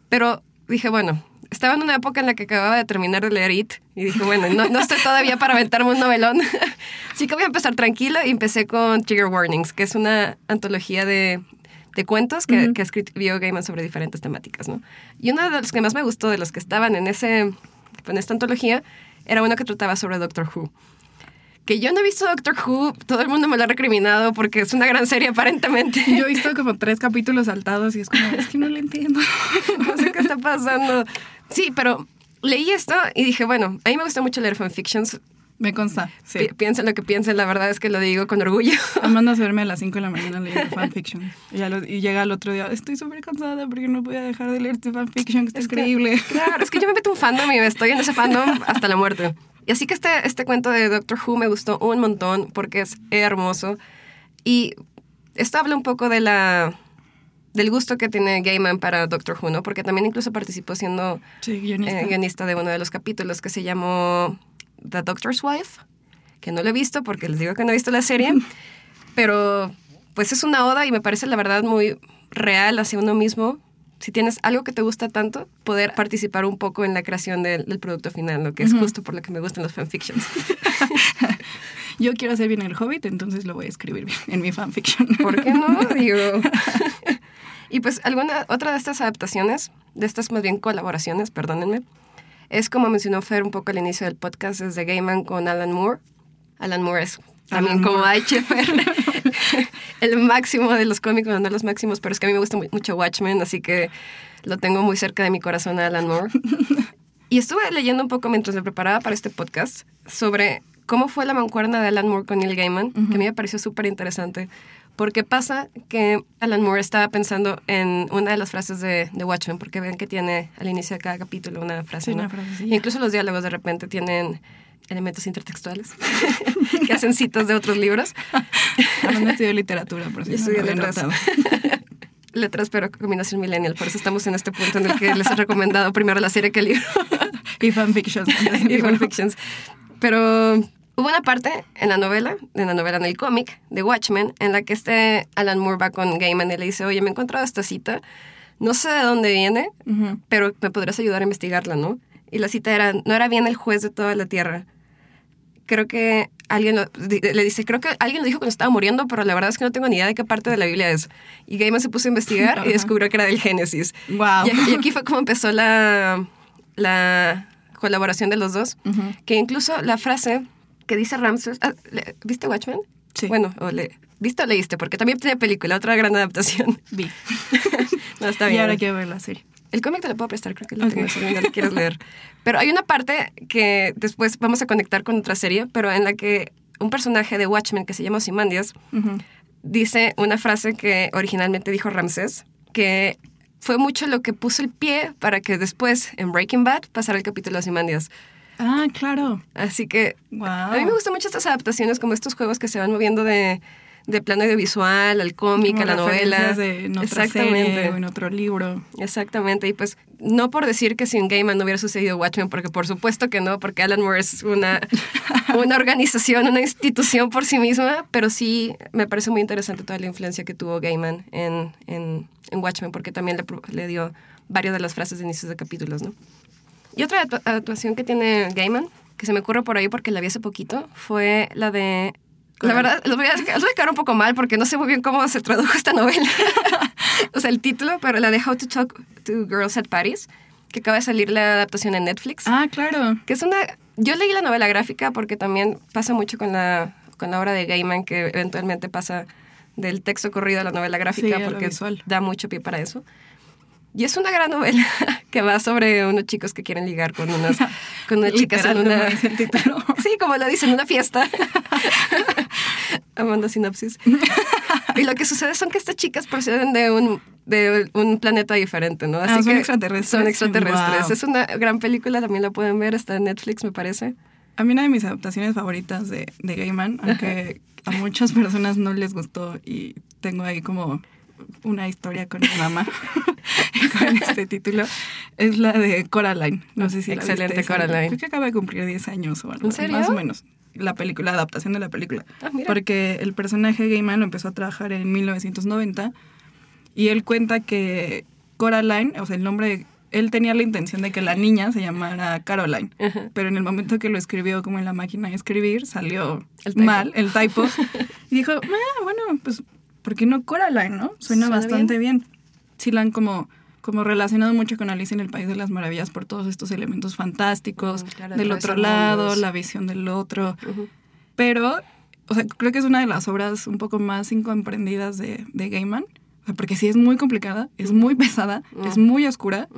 Pero dije, bueno, estaba en una época en la que acababa de terminar de leer It y dije, bueno, no, no estoy todavía para aventarme un novelón. Así que voy a empezar tranquilo y empecé con Trigger Warnings, que es una antología de, de cuentos que, Ujú. que escribió Gaiman sobre diferentes temáticas, ¿no? Y uno de los que más me gustó de los que estaban en, ese, en esta antología era uno que trataba sobre Doctor Who. Que yo no he visto Doctor Who, todo el mundo me lo ha recriminado porque es una gran serie aparentemente. Yo he visto como tres capítulos saltados y es como, es que no lo entiendo. no sé qué está pasando. Sí, pero leí esto y dije, bueno, a mí me gusta mucho leer fanfictions. Me consta, sí. Pi- Piensen lo que piensen, la verdad es que lo digo con orgullo. Mandas a verme a las 5 de la mañana leyendo fanfiction. Y, lo- y llega el otro día, estoy súper cansada porque no voy a dejar de leer este fanfiction, que está Es que- increíble. Claro, es que yo me meto un fandom y me estoy en ese fandom hasta la muerte. Y así que este, este cuento de Doctor Who me gustó un montón porque es hermoso. Y esto habla un poco de la del gusto que tiene Gaiman para Doctor Who, ¿no? Porque también incluso participó siendo Sí, guionista. eh, guionista de uno de los capítulos que se llamó The Doctor's Wife, que no lo he visto porque les digo que no he visto la serie, pero pues es una oda y me parece la verdad muy real hacia uno mismo. Si tienes algo que te gusta tanto, poder participar un poco en la creación del, del producto final, lo que es justo por lo que me gustan los fanfictions. Yo quiero hacer bien el Hobbit, entonces lo voy a escribir bien en mi fanfiction. ¿Por qué no? Digo. y pues alguna otra de estas adaptaciones, de estas más bien colaboraciones, perdónenme, es como mencionó Fer un poco al inicio del podcast, es de Gaiman con Alan Moore. Alan Moore es también Alan como Fer, el máximo de los cómics, bueno, no los máximos, pero es que a mí me gusta mu- mucho Watchmen, así que lo tengo muy cerca de mi corazón a Alan Moore. Y estuve leyendo un poco mientras me preparaba para este podcast sobre cómo fue la mancuerna de Alan Moore con Neil Gaiman, que a mí me pareció súper interesante. Porque pasa que Alan Moore estaba pensando en una de las frases de, de Watchmen, porque ven que tiene al inicio de cada capítulo una frase. Sí, ¿no? una frasecilla. Y incluso los diálogos de repente tienen elementos intertextuales que hacen citas de otros libros. no estudio literatura, por si Yo no estudié letras. Letras, pero combinación millennial. Por eso estamos en este punto en el que les he recomendado primero la serie que el libro. Y fanfictions. y fanfictions. Pero hubo una parte en la novela, en la novela, en el cómic de Watchmen, en la que este Alan Moore va con Gaiman y le dice, oye, me he encontrado esta cita, no sé de dónde viene, Ujú. pero me podrías ayudar a investigarla, ¿no? Y la cita era, no era bien el juez de toda la tierra. Creo que alguien lo- le dice, creo que alguien lo dijo cuando estaba muriendo, pero la verdad es que no tengo ni idea de qué parte de la Biblia es. Y Gaiman se puso a investigar y Ajá. descubrió que era del Génesis. Wow. Y, y aquí fue como empezó la, la colaboración de los dos. Ujú. Que incluso la frase que dice Ramses. ah, ¿le- ¿Viste Watchmen? Sí. Bueno, o le, ¿viste o leíste? Porque también tiene película, otra gran adaptación. Vi. no, está Y bien. ahora quiero ver la serie. El cómic te lo puedo prestar, creo que lo tengo, si no lo quieres leer. Pero hay una parte que después vamos a conectar con otra serie, pero en la que un personaje de Watchmen que se llama Ozymandias Ujú. dice una frase que originalmente dijo Ramsés, que fue mucho lo que puso el pie para que después en Breaking Bad pasara el capítulo de Ozymandias. Ah, claro. Así que Wow. a mí me gustan mucho estas adaptaciones, como estos juegos que se van moviendo de, de plano audiovisual al cómic, a la novela. referencias de en otra Exactamente. serie o en otro libro. Exactamente, y pues no por decir que sin Gaiman no hubiera sucedido Watchmen, porque por supuesto que no, porque Alan Moore es una, una organización, una institución por sí misma, pero sí me parece muy interesante toda la influencia que tuvo Gaiman en, en, en Watchmen, porque también le, le dio varias de las frases de inicios de capítulos, ¿no? Y otra actuación que tiene Gaiman, que se me ocurre por ahí porque la vi hace poquito, fue la de... La verdad, los voy, a, los voy a quedar un poco mal porque no sé muy bien cómo se tradujo esta novela. o sea, el título, pero la de How to Talk to Girls at Paris, que acaba de salir la adaptación en Netflix. Ah, claro. Que es una... Yo leí la novela gráfica porque también pasa mucho con la, con la obra de Gaiman, que eventualmente pasa del texto corrido a la novela gráfica Sí, porque visual. da mucho pie para eso. Y es una gran novela que va sobre unos chicos que quieren ligar con unas, con unas chicas en una... Sí, como lo dice, en una fiesta. Amanda Sinopsis. Y lo que sucede son que estas chicas proceden de un, de un planeta diferente, ¿no? Ah, son que extraterrestres. Son extraterrestres. Wow. Es una gran película, también la pueden ver, está en Netflix, me parece. A mí una de mis adaptaciones favoritas de, de Gaiman, aunque a muchas personas no les gustó y tengo ahí como una historia con mi mamá con este título, es la de Coraline. No sé si la Excelente, viste, esa. Coraline. Creo que acaba de cumplir 10 años o algo. ¿En serio? Más o menos. La película, la adaptación de la película. Ah. Porque el personaje Gaiman lo empezó a trabajar en 1990 y él cuenta que Coraline, o sea, el nombre él tenía la intención de que la niña se llamara Caroline, pero en el momento que lo escribió como en la máquina de escribir, salió mal el typo. y dijo, ah, bueno, pues, ¿por qué no Coraline, no? Suena, bastante bien. Sí la han como, como relacionado mucho con Alice en el País de las Maravillas por todos estos elementos fantásticos, Mm, del otro lado, la visión del otro. Pero, o sea, creo que es una de las obras un poco más incomprendidas de, de Gaiman. Porque sí es muy complicada, es muy pesada, es muy oscura.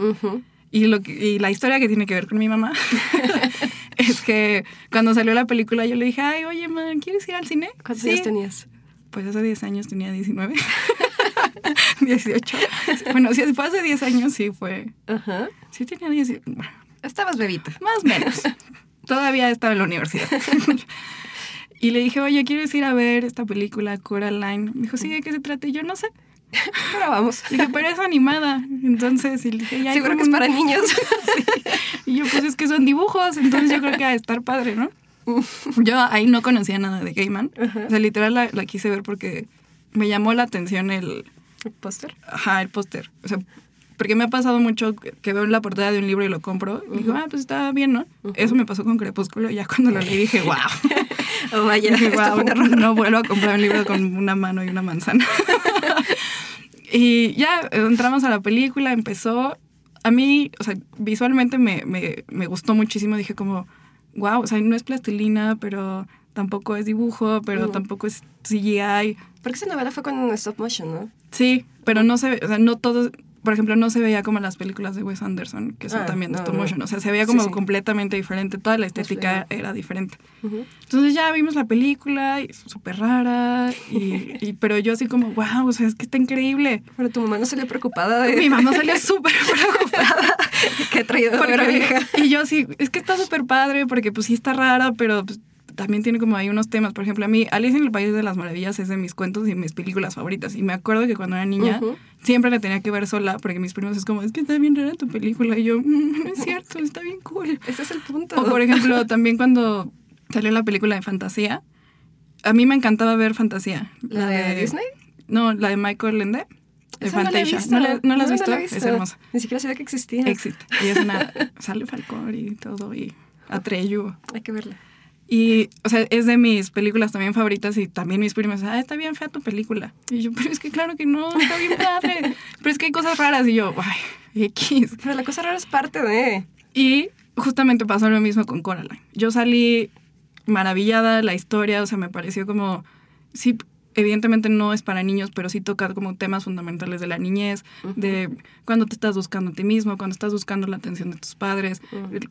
Y, lo que- y la historia que tiene que ver con mi mamá es que cuando salió la película yo le dije, ay, oye, man, ¿quieres ir al cine? ¿Cuántos Sí. años tenías? Pues hace 10 años tenía 19. 18. Bueno, si fue hace 10 años, sí fue. Ajá. Sí tenía 10. Bueno, Estabas bebita. más o menos. Todavía estaba en la universidad. y le dije, oye, ¿quieres ir a ver esta película, Coraline? Me dijo, sí, ¿de qué se trata? Y yo no sé. Pero vamos. Le dije, pero es animada. Entonces, y le dije, ya. Seguro que es para niños. Y yo, pues es que son dibujos, entonces yo creo que va a estar padre, ¿no? Yo ahí no conocía nada de Gaiman. O sea, literal la, la quise ver porque me llamó la atención el, ¿El póster? ajá, el póster. O sea, porque me ha pasado mucho que veo la portada de un libro y lo compro. Y digo, ah, pues está bien, ¿no? Eso me pasó con Crepúsculo. Ya cuando lo leí dije, wow. Oh, vaya, Dije, esto "Guau, fue un error. no vuelvo a comprar un libro con una mano y una manzana. y ya entramos a la película, empezó. A mí, o sea, visualmente me, me, me gustó muchísimo. Dije como, wow, o sea, no es plastilina, pero tampoco es dibujo, pero tampoco es CGI. Porque esa novela fue con stop motion, ¿no? Sí, pero no se ve, o sea, no todo, por ejemplo, no se veía como las películas de Wes Anderson, que son Ah, también de no, stop no. motion. O sea, se veía como sí. completamente diferente. Toda la estética era diferente. Entonces ya vimos la película, y súper rara, y, y- pero yo así como, wow, o sea, es que está increíble. Pero tu mamá no salió preocupada de... Mi mamá salió súper preocupada. que traído porque- era vieja. y yo sí, es que está súper padre, porque pues sí está rara, pero pues, también tiene como ahí unos temas. Por ejemplo, a mí, Alice en el País de las Maravillas es de mis cuentos y mis películas favoritas. Y me acuerdo que cuando era niña, siempre la tenía que ver sola, porque mis primos es como, es que está bien rara tu película. Y yo, "Mm, no es cierto, está bien cool. Ese es el punto. O por ejemplo, también cuando salió la película de fantasía, a mí me encantaba ver fantasía. ¿La de Disney? No, la de Michael Ende, de Esa no la he Fantasia. visto. ¿No, la, no la has No, visto? Es hermosa. Ni siquiera sabía que existía. Existe. Y es una... Sale Falcón y todo, y Atreyu. Hay que verla. Y, o sea, es de mis películas también favoritas y también mis primos, ah, está bien fea tu película. Y yo, pero es que claro que no, está bien padre. Pero es que hay cosas raras y yo, ay, X. Pero la cosa rara es parte de... Y justamente pasó lo mismo con Coraline. Yo salí maravillada la historia, o sea, me pareció como, sí, evidentemente no es para niños, pero sí toca como temas fundamentales de la niñez, de cuando te estás buscando a ti mismo, cuando estás buscando la atención de tus padres,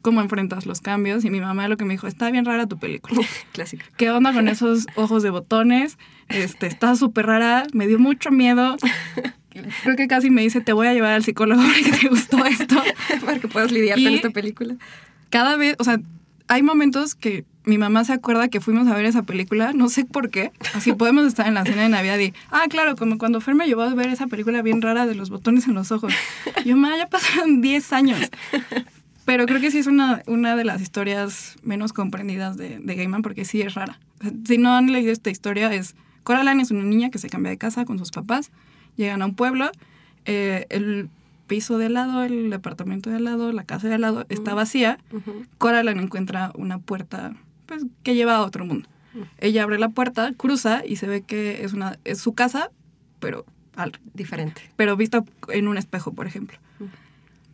cómo enfrentas los cambios. Y mi mamá lo que me dijo, está bien rara tu película. Clásico. ¿Qué onda con esos ojos de botones? Este, está súper rara, me dio mucho miedo. Creo que casi me dice, te voy a llevar al psicólogo porque te gustó esto Para que puedas lidiar Y- con esta película. cada vez, o sea, hay momentos que mi mamá se acuerda que fuimos a ver esa película, no sé por qué. Así podemos estar en la cena de Navidad y, ah, claro, como cuando Fer me llevó a ver esa película bien rara de los botones en los ojos. Yo, mamá, ya pasaron 10 años. Pero creo que sí es una, una de las historias menos comprendidas de, de Gaiman porque sí es rara. Si no han leído esta historia, es Coraline es una niña que se cambia de casa con sus papás, llegan a un pueblo, eh, el piso de al lado, el departamento de al lado, la casa de al lado está vacía. Ujú. Coraline encuentra una puerta pues, que lleva a otro mundo. Ella abre la puerta, cruza y se ve que es, una, es su casa, pero, al- Diferente. pero vista en un espejo, por ejemplo.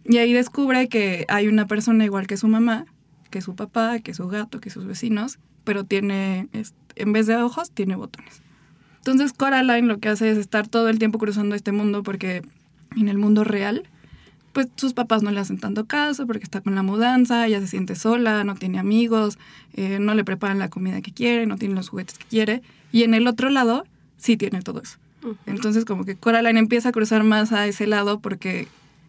Y ahí descubre que hay una persona igual que su mamá, que su papá, que su gato, que sus vecinos, pero tiene, en vez de ojos, tiene botones. Entonces Coraline lo que hace es estar todo el tiempo cruzando este mundo porque en el mundo real, pues sus papás no le hacen tanto caso porque está con la mudanza, ella se siente sola, no tiene amigos, eh, no le preparan la comida que quiere, no tiene los juguetes que quiere. Y en el otro lado sí tiene todo eso. Entonces como que Coraline empieza a cruzar más a ese lado porque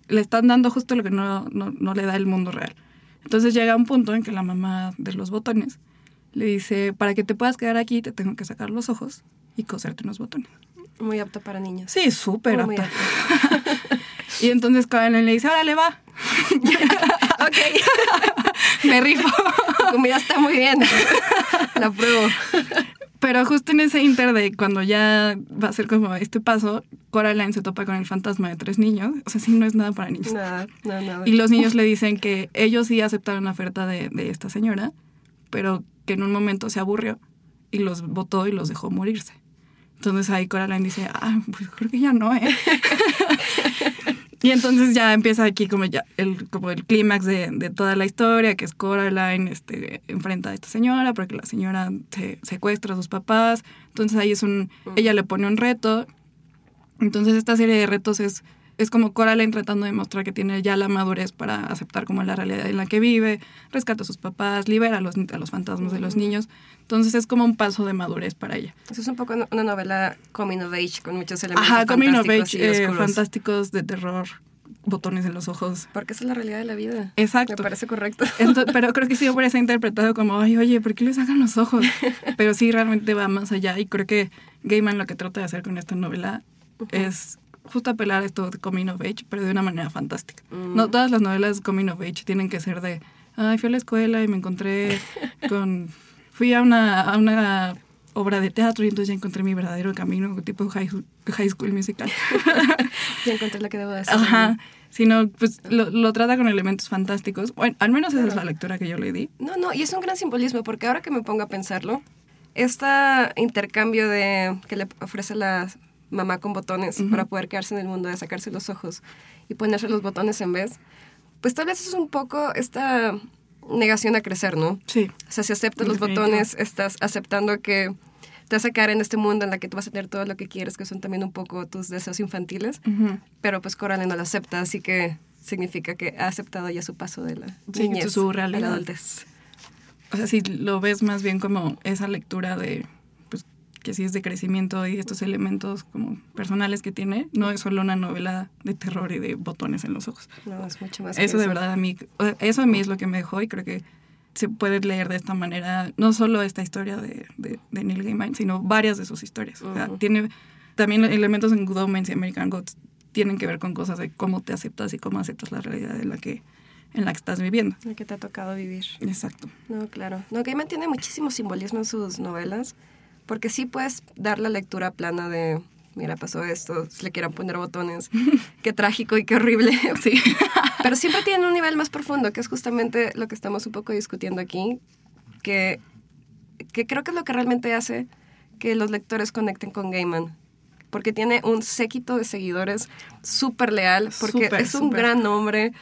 le están dando justo lo que no, no, no le da el mundo real. Entonces llega un punto en que la mamá de los botones le dice, para que te puedas quedar aquí te tengo que sacar los ojos y coserte unos botones. Muy apto para niños. Sí, súper Muy apta. Y entonces Coraline le dice, órale, va, ok. me rifo. Tu comida está muy bien. La pruebo. Pero justo en ese inter de cuando ya va a ser como este paso, Coraline se topa con el fantasma de tres niños. O sea, sí, no es nada para niños. Nada, nada, nada. Y los niños le dicen que ellos sí aceptaron la oferta de, de esta señora, pero que en un momento se aburrió y los votó y los dejó morirse. Entonces ahí Coraline dice, ah, pues creo que ya no, ¿eh? y entonces ya empieza aquí como ya el, como el clímax de, de toda la historia, que es Coraline este, enfrenta a esta señora porque la señora se secuestra a sus papás. Entonces ahí es un, ella le pone un reto. Entonces esta serie de retos es es como Coraline tratando de mostrar que tiene ya la madurez para aceptar como la realidad en la que vive, rescata a sus papás, libera a los, a los fantasmas de los niños. Entonces es como un paso de madurez para ella. Eso es un poco una novela coming of age con muchos elementos Ajá, coming of fantásticos age, y eh, fantásticos de terror, botones en los ojos. Porque esa es la realidad de la vida. Exacto. Me parece correcto. Pero creo que sí eso interpretado como, ay, oye, ¿por qué le sacan los ojos? Pero sí realmente va más allá y creo que Gaiman lo que trata de hacer con esta novela es justo apelar a esto de coming of age, pero de una manera fantástica. Mm. No todas las novelas coming of age tienen que ser de, ay, fui a la escuela y me encontré con, fui a una, a una obra de teatro y entonces ya encontré mi verdadero camino, tipo high, high school musical. Ya encontré lo que debo de hacer. Ajá. Sino, pues lo, lo trata con elementos fantásticos. Bueno, al menos esa es la lectura que yo le di. No, no, y es un gran simbolismo, porque ahora que me pongo a pensarlo, este intercambio de que le ofrece la mamá con botones para poder quedarse en el mundo, de sacarse los ojos y ponerse los botones en vez, pues tal vez es un poco esta negación a crecer, ¿no? Sí. O sea, si aceptas los botones, estás aceptando que te vas a quedar en este mundo en la que tú vas a tener todo lo que quieres, que son también un poco tus deseos infantiles, pero pues Coraline no lo acepta, así que significa que ha aceptado ya su paso de la Sí, niñez su a realidad. la adultez. O sea, si lo ves más bien como esa lectura de, que sí es de crecimiento y estos elementos como personales que tiene, no es solo una novela de terror y de botones en los ojos. No, es mucho más que Eso de verdad a mí, eso a mí es lo que me dejó y creo que se puede leer de esta manera, no solo esta historia de, de, de Neil Gaiman, sino varias de sus historias. O sea, tiene también elementos en Good Omens y American Gods tienen que ver con cosas de cómo te aceptas y cómo aceptas la realidad en la que, en la que estás viviendo. El que te ha tocado vivir. Exacto. No, claro. No, Gaiman tiene muchísimo simbolismo en sus novelas, porque sí puedes dar la lectura plana de, mira, pasó esto, si le quieran poner botones, qué trágico y qué horrible. Sí. Pero siempre tiene un nivel más profundo, que es justamente lo que estamos un poco discutiendo aquí, que, que creo que es lo que realmente hace que los lectores conecten con Gaiman. Porque tiene un séquito de seguidores súper leal, porque Súper, es un gran hombre.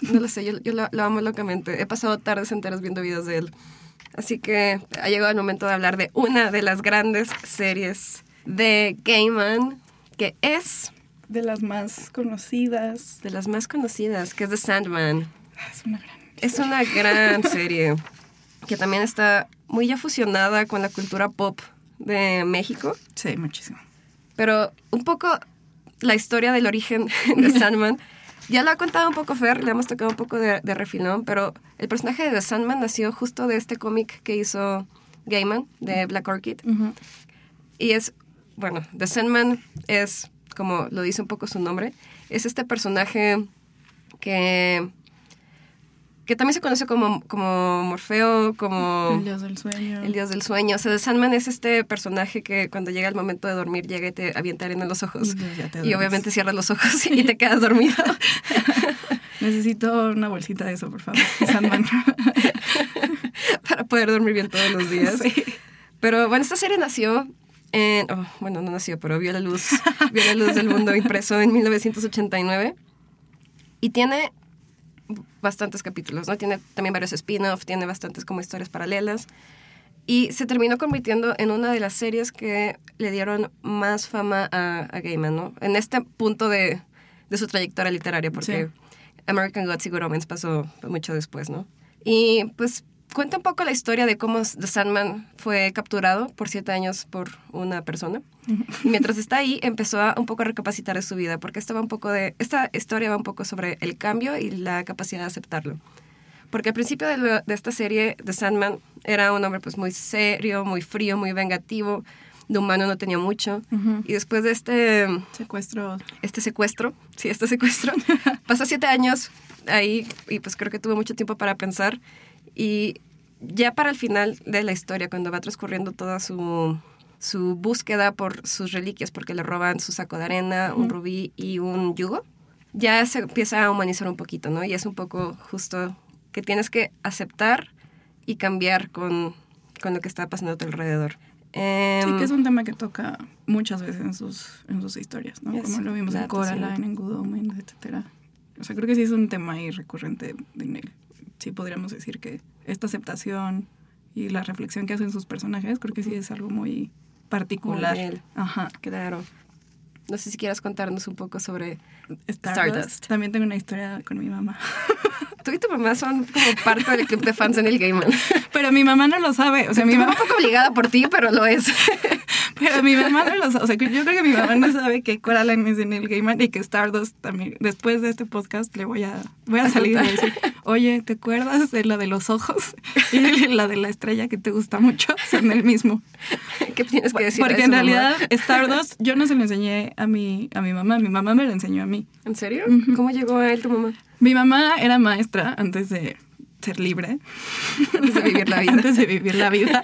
No lo sé, yo, yo lo, lo amo locamente. He pasado tardes enteras viendo videos de él. Así que ha llegado el momento de hablar de una de las grandes series de Gaiman, que es De las más conocidas. de las más conocidas, que es The Sandman. Ah, Es una gran. Es una gran serie que también está muy ya fusionada con la cultura pop de México, Sí, muchísimo. pero un poco la historia del origen de Sandman. Ya lo ha contado un poco Fer, le hemos tocado un poco de, de refilón, pero el personaje de The Sandman nació justo de este cómic que hizo Gaiman, de Black Orchid. Y es, bueno, The Sandman es, como lo dice un poco su nombre, es este personaje que, que también se conoce como, como Morfeo, como El dios del sueño. el dios del sueño. O sea, Sandman es este personaje que cuando llega el momento de dormir llega y te avienta arena en los ojos. Y Y obviamente cierras los ojos y te quedas dormido. Necesito una bolsita de eso, por favor. Sandman. para poder dormir bien todos los días. Sí. Pero bueno, esta serie nació en, oh, bueno, no nació, pero vio la luz, vio la luz del mundo impreso en 1989 y tiene bastantes capítulos, ¿no? Tiene también varios spin-off, tiene bastantes como historias paralelas y se terminó convirtiendo en una de las series que le dieron más fama a, a Gaiman, ¿no? En este punto de, de su trayectoria literaria, porque American Gods y Good Omens pasó mucho después, ¿no? Y pues cuenta un poco la historia de cómo The Sandman fue capturado por siete años por una persona. Y mientras está ahí, empezó a un poco a recapacitar de su vida, porque estaba un poco de, esta historia va un poco sobre el cambio y la capacidad de aceptarlo. Porque al principio de, lo- de esta serie, The Sandman era un hombre pues muy serio, muy frío, muy vengativo, de humano no tenía mucho. Y después de este, Secuestro. este secuestro, sí, este secuestro, pasó siete años ahí y pues creo que tuvo mucho tiempo para pensar. Y ya para el final de la historia, cuando va transcurriendo toda su, su búsqueda por sus reliquias, porque le roban su saco de arena, un rubí y un yugo, ya se empieza a humanizar un poquito, ¿no? Y es un poco justo que tienes que aceptar y cambiar con, con lo que está pasando a tu alrededor. Sí, Em, que es un tema que toca muchas veces en sus, en sus historias, ¿no? Es Como lo vimos en Coraline, en Good Omens, etcétera. O sea, creo que sí es un tema ahí recurrente de Neil. Sí podríamos decir que esta aceptación y la reflexión que hacen sus personajes, creo que sí es algo muy particular. Muy. Ajá. Claro. No sé si quieras contarnos un poco sobre... Stardust. Stardust. También tengo una historia con mi mamá. Tú y tu mamá son como parte del club de fans en el Gaiman. Pero mi mamá no lo sabe. O sea, mi mamá un poco obligada por ti, pero lo es. Pero mi mamá no lo sabe. O sea, yo creo que mi mamá no sabe que Coraline es en el Gaiman y que Stardust también. Después de este podcast le voy a, voy a salir y decir, oye, ¿te acuerdas de la de los ojos y la de la estrella que te gusta mucho? Son el mismo. ¿Qué tienes que decir? Porque en mamá? realidad Stardust yo no se lo enseñé a mi, a mi mamá, mi mamá me lo enseñó a mí. ¿En serio? ¿Cómo llegó a él tu mamá? Mi mamá era maestra antes de ser libre. Antes de vivir la vida. antes de vivir la vida.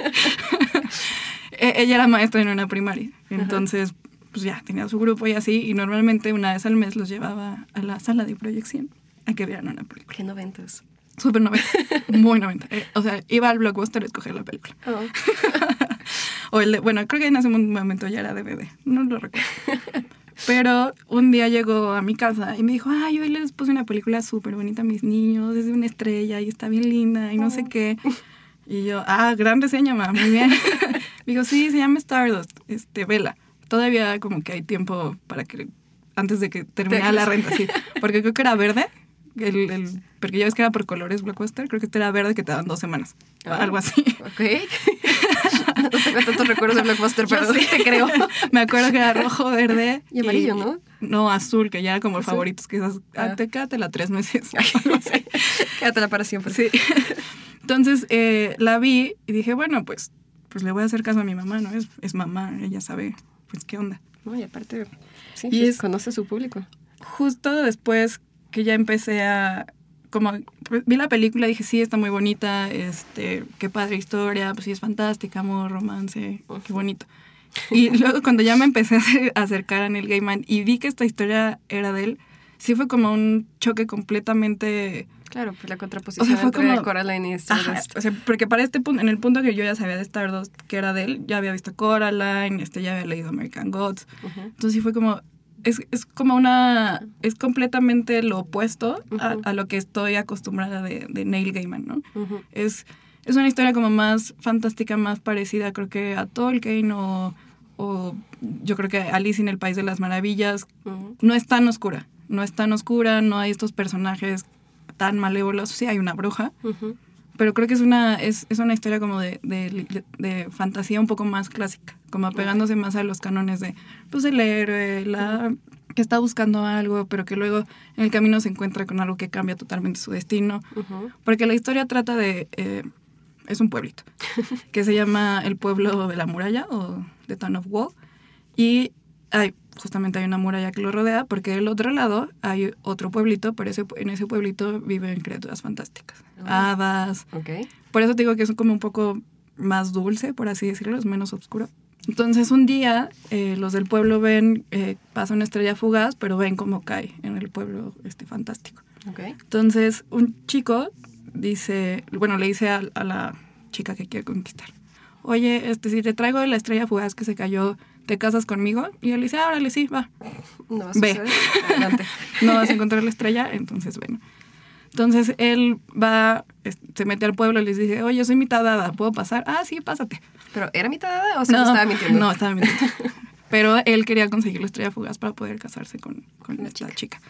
E- Ella era maestra en una primaria. Entonces, pues ya tenía su grupo y así. Y normalmente una vez al mes los llevaba a la sala de proyección a que vieran una película. ¿Qué noventas? Súper 90. Muy 90. Eh, o sea, iba al blockbuster a escoger la película. Oh. O el de, bueno, creo que en ese momento ya era DVD. No lo recuerdo. Pero un día llegó a mi casa y me dijo, ay, hoy les puse una película súper bonita a mis niños, es de una estrella y está bien linda y no sé qué. Y yo, ah, gran reseña, mamá, muy bien. Me dijo, sí, se llama Stardust, este, vela. Todavía como que hay tiempo para que, antes de que terminara la renta, sí. Porque creo que era verde, el, el- porque ya ves que era por colores Blockbuster, creo que este era verde que te dan dos semanas, Ah. algo así. Ok. no tengo tantos recuerdos de Blockbuster, pero sí te creo. Me acuerdo que era rojo, verde. Y amarillo, ¿no? No, azul, que ya era como ¿Azul? favoritos, que esas, ah, Ah. te quédatela tres meses. algo así. Quédatela para siempre. Sí. Entonces eh, la vi y dije, bueno, pues, pues le voy a hacer caso a mi mamá, ¿no? Es, es mamá, ella sabe, pues, qué onda. No, y aparte, sí, Y sí, es- conoce a su público. Justo después que ya empecé a, como, pues, vi la película y dije, sí, está muy bonita, este, qué padre historia, pues sí, es fantástica, amor, romance, qué bonito. Y luego cuando ya me empecé a acercar a Neil Gaiman y vi que esta historia era de él, sí fue como un choque completamente... Claro, pues la contraposición O sea, fue entre como- Coraline y Stardust. o sea, porque para este punto, en el punto que yo ya sabía de Stardust, que era de él, ya había visto Coraline, este, ya había leído American Gods. Entonces sí fue como, es, es como una, es completamente lo opuesto a, lo que estoy acostumbrada de, de Neil Gaiman, ¿no? Es, es una historia como más fantástica, más parecida creo que a Tolkien o, o yo creo que Alice en el País de las Maravillas. No es tan oscura, no es tan oscura, no hay estos personajes tan malévolos, sí hay una bruja, Ujú. pero creo que es una, es, es una historia como de, de, de fantasía un poco más clásica, como apegándose más a los cánones de, pues, el héroe, la que está buscando algo, pero que luego en el camino se encuentra con algo que cambia totalmente su destino. Ujú. Porque la historia trata de... eh, es un pueblito, que se llama el pueblo de la muralla o The Town of Wall. Y hay, justamente hay una muralla que lo rodea, porque del otro lado hay otro pueblito, pero ese, en ese pueblito viven criaturas fantásticas. Hadas, Ok. por eso te digo que es como un poco más dulce, por así decirlo, es menos oscuro. Entonces un día eh, los del pueblo ven, eh, pasa una estrella fugaz, pero ven cómo cae en el pueblo este fantástico. Ok. Entonces un chico dice, bueno, le dice a, a la chica que quiere conquistar, oye, este, si te traigo la estrella fugaz que se cayó, ¿te casas conmigo? Y él dice, ah, órale, sí, va. No va a Ve. Adelante. no vas a encontrar la estrella, entonces bueno. Entonces él va, se mete al pueblo y les dice, oye, soy mitad dada, ¿puedo pasar? Ah, sí, pásate. ¿Pero era mitad dada o solo estaba mintiendo? No, estaba mintiendo. Pero él quería conseguir la estrella fugaz para poder casarse con, con La esta chica. chica.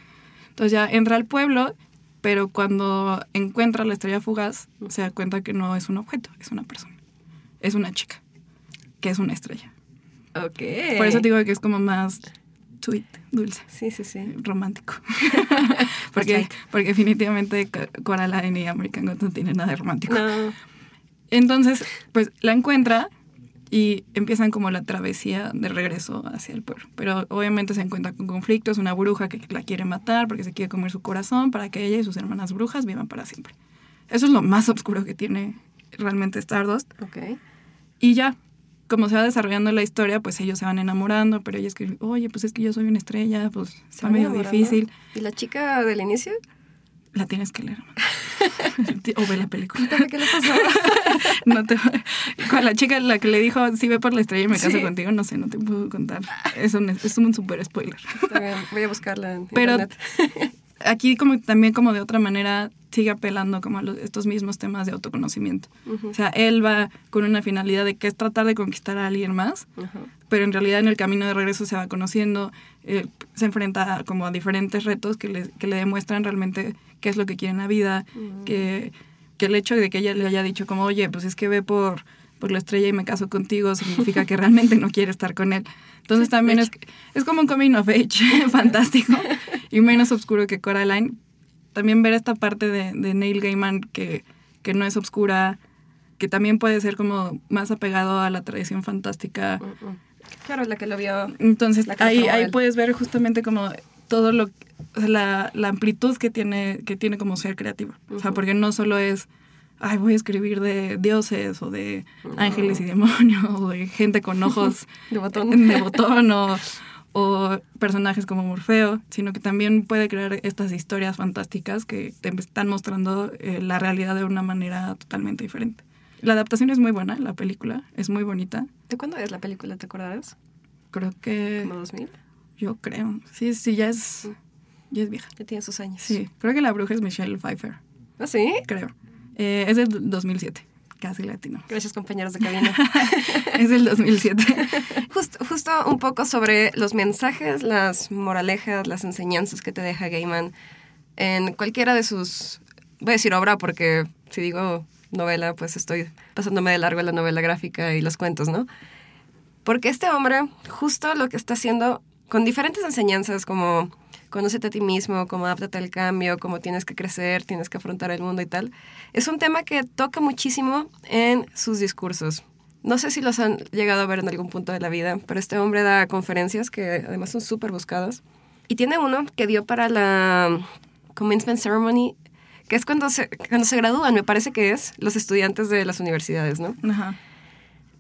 Entonces ya entra al pueblo, pero cuando encuentra la estrella fugaz, se da cuenta que no es un objeto, es una persona. Es una chica, que es una estrella. Ok. Por eso digo que es como más sweet, dulce Sí, sí, sí. romántico. Porque, light. porque definitivamente Co- Coraline y American Gods no tienen nada de romántico. No. Entonces, pues la encuentra y empiezan como la travesía de regreso hacia el pueblo. Pero obviamente se encuentra con conflictos, una bruja que la quiere matar porque se quiere comer su corazón para que ella y sus hermanas brujas vivan para siempre. Eso es lo más oscuro que tiene realmente Stardust. Ok. Y ya, como se va desarrollando la historia, pues ellos se van enamorando, pero ella escribe, oye, pues es que yo soy una estrella, pues está medio enamorando. difícil. ¿Y la chica del inicio? La tienes que leer. o ve la película. ¿Qué le pasó? No te Con la chica la que le dijo, si ve por la estrella y me caso Sí. contigo, no sé, no te puedo contar. Es un, es un super spoiler. Está bien, voy a buscarla en Pero internet. Aquí como también como de otra manera sigue apelando como a los- estos mismos temas de autoconocimiento. O sea, él va con una finalidad de que es tratar de conquistar a alguien más, pero en realidad en el camino de regreso se va conociendo, eh, se enfrenta a como a diferentes retos que le, que le demuestran realmente qué es lo que quiere en la vida, que, que el hecho de que ella le haya dicho como, oye, pues es que ve por, por la estrella y me caso contigo, significa que realmente no quiere estar con él. Entonces también es, es como un coming of age fantástico y menos oscuro que Coraline. También ver esta parte de, de Neil Gaiman que, que no es oscura, que también puede ser como más apegado a la tradición fantástica. Mm, mm. Claro, la que lo vio. Entonces ahí, ahí él. puedes ver justamente como todo lo la, la amplitud que tiene, que tiene como ser creativo. O sea, porque no solo es ay, voy a escribir de dioses o de ángeles y demonios o de gente con ojos De botón. de botón o, o personajes como Morfeo, sino que también puede crear estas historias fantásticas que te están mostrando eh, la realidad de una manera totalmente diferente. La adaptación es muy buena, la película es muy bonita. ¿De cuándo es la película? ¿Te acordarás? Creo que ¿Como 2000? yo creo. Sí, sí, ya es, ya es vieja. Ya tiene sus años. Sí, creo que la bruja es Michelle Pfeiffer, ¿Ah, sí? creo. Eh, es del 2007, casi latino. Gracias, compañeros de cabina. es del 2007. Justo, justo un poco sobre los mensajes, las moralejas, las enseñanzas que te deja Gaiman en cualquiera de sus, voy a decir obra porque si digo novela, pues estoy pasándome de largo la novela gráfica y los cuentos, ¿no? Porque este hombre, justo lo que está haciendo con diferentes enseñanzas como conócete a ti mismo, como adáptate al cambio, como tienes que crecer, tienes que afrontar el mundo y tal, es un tema que toca muchísimo en sus discursos. No sé si los han llegado a ver en algún punto de la vida, pero este hombre da conferencias que además son súper buscadas. Y tiene uno que dio para la Commencement Ceremony, que es cuando se, cuando se gradúan, me parece que es, los estudiantes de las universidades, ¿no? Ajá.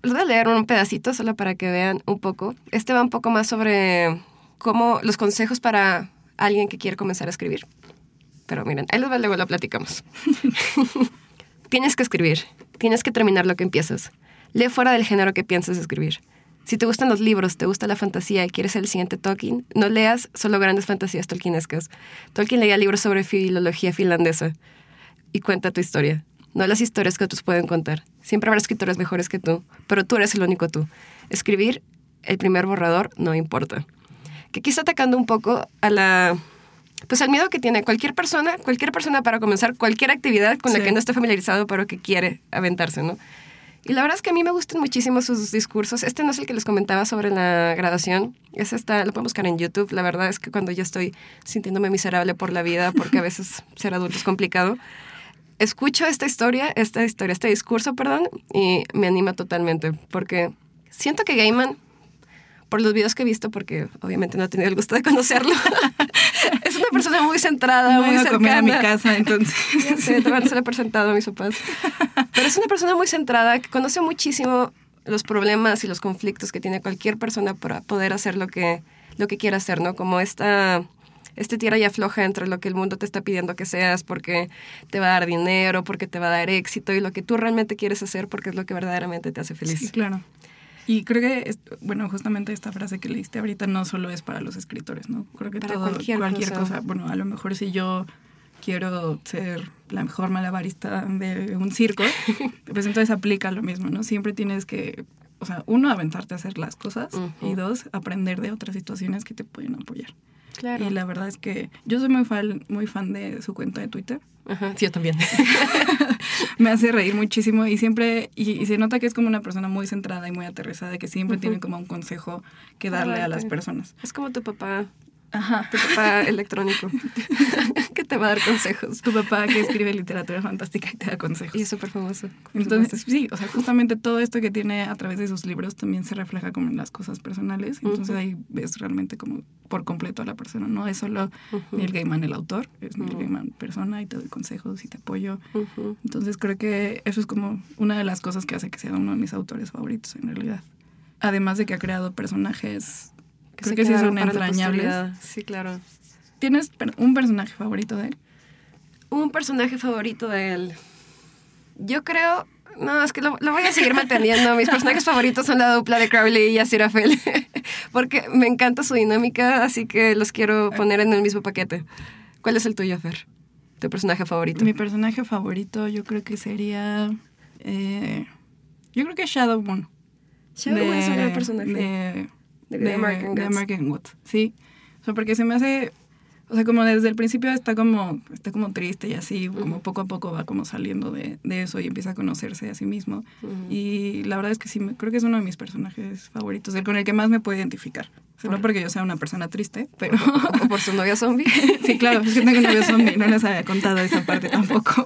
Les voy a leer un pedacito solo para que vean un poco. Este va un poco más sobre cómo los consejos para alguien que quiere comenzar a escribir. Pero miren, ahí luego lo platicamos. tienes que escribir, tienes que terminar lo que empiezas. Lee fuera del género que piensas escribir. Si te gustan los libros, te gusta la fantasía y quieres ser el siguiente Tolkien, no leas solo grandes fantasías tolkienescas. Tolkien leía libros sobre filología finlandesa y cuenta tu historia. No las historias que otros pueden contar. Siempre habrá escritores mejores que tú, pero tú eres el único tú. Escribir el primer borrador no importa. Que está atacando un poco a la pues al miedo que tiene cualquier persona, cualquier persona para comenzar cualquier actividad con la que no esté familiarizado, pero que quiere aventarse, ¿no? Y la verdad es que a mí me gustan muchísimo sus discursos. Este no es el que les comentaba sobre la graduación. Ese está, lo pueden buscar en YouTube. La verdad es que cuando yo estoy sintiéndome miserable por la vida, porque a veces ser adulto es complicado, escucho esta historia, esta historia, este discurso, perdón, y me anima totalmente, porque siento que Gaiman, por los videos que he visto, porque obviamente no he tenido el gusto de conocerlo, es una persona muy centrada, No muy vengo a comer a mi cercana. casa, entonces. Ya sé, te van a ser presentado a mis papás. Pero es una persona muy centrada, que conoce muchísimo los problemas y los conflictos que tiene cualquier persona para poder hacer lo que, lo que quiera hacer, ¿no? Como esta, este tira y afloja entre lo que el mundo te está pidiendo que seas porque te va a dar dinero, porque te va a dar éxito y lo que tú realmente quieres hacer porque es lo que verdaderamente te hace feliz. Sí, claro. Y creo que, bueno, justamente esta frase que leíste ahorita no solo es para los escritores, ¿no? Creo que Para todo, cualquier cualquier, cosa. cosa. Bueno, a lo mejor si yo quiero ser la mejor malabarista de un circo, pues entonces aplica lo mismo, ¿no? Siempre tienes que, o sea, uno, aventarte a hacer las cosas y dos, aprender de otras situaciones que te pueden apoyar. Claro. Y la verdad es que yo soy muy fan, muy fan de su cuenta de Twitter. Ajá, sí, yo también. me hace reír muchísimo y siempre, y, y se nota que es como una persona muy centrada y muy aterrizada, que siempre tiene como un consejo que darle a las personas. es como tu papá, Ajá. tu papá electrónico, te va a dar consejos. Tu papá que escribe literatura fantástica y te da consejos. Y es súper famoso. Entonces, sí, o sea, justamente todo esto que tiene a través de sus libros también se refleja como en las cosas personales. Entonces ahí ves realmente como por completo a la persona. No es solo Ujú. Neil Gaiman el autor, es Neil Ujú. Gaiman persona y te doy consejos y te apoyo. Entonces creo que eso es como una de las cosas que hace que sea uno de mis autores favoritos en realidad. además de que ha creado personajes, Que creo que sí son entrañables. Sí, claro. ¿Tienes un personaje favorito de él? Un personaje favorito de él. Yo creo. No, es que lo, lo voy a seguir manteniendo. Mis personajes favoritos son la dupla de Crowley y Aziraphale. Porque me encanta su dinámica, así que los quiero poner en el mismo paquete. ¿Cuál es el tuyo, Fer? ¿Tu personaje favorito? Mi personaje favorito yo creo que sería... eh, yo creo que Shadow Moon. Shadow Moon es un gran personaje. De, De- de- de American de Gods. American Gods, sí. O sea, porque se me hace... O sea, como desde el principio está como, está como triste y así, como poco a poco va como saliendo de, de eso y empieza a conocerse a sí mismo. Y la verdad es que sí, creo que es uno de mis personajes favoritos, el con el que más me puedo identificar. O sea, no porque yo sea una persona triste, pero... ¿O por su novia zombie? Sí, claro, es que tengo un novio zombie, no les había contado esa parte tampoco.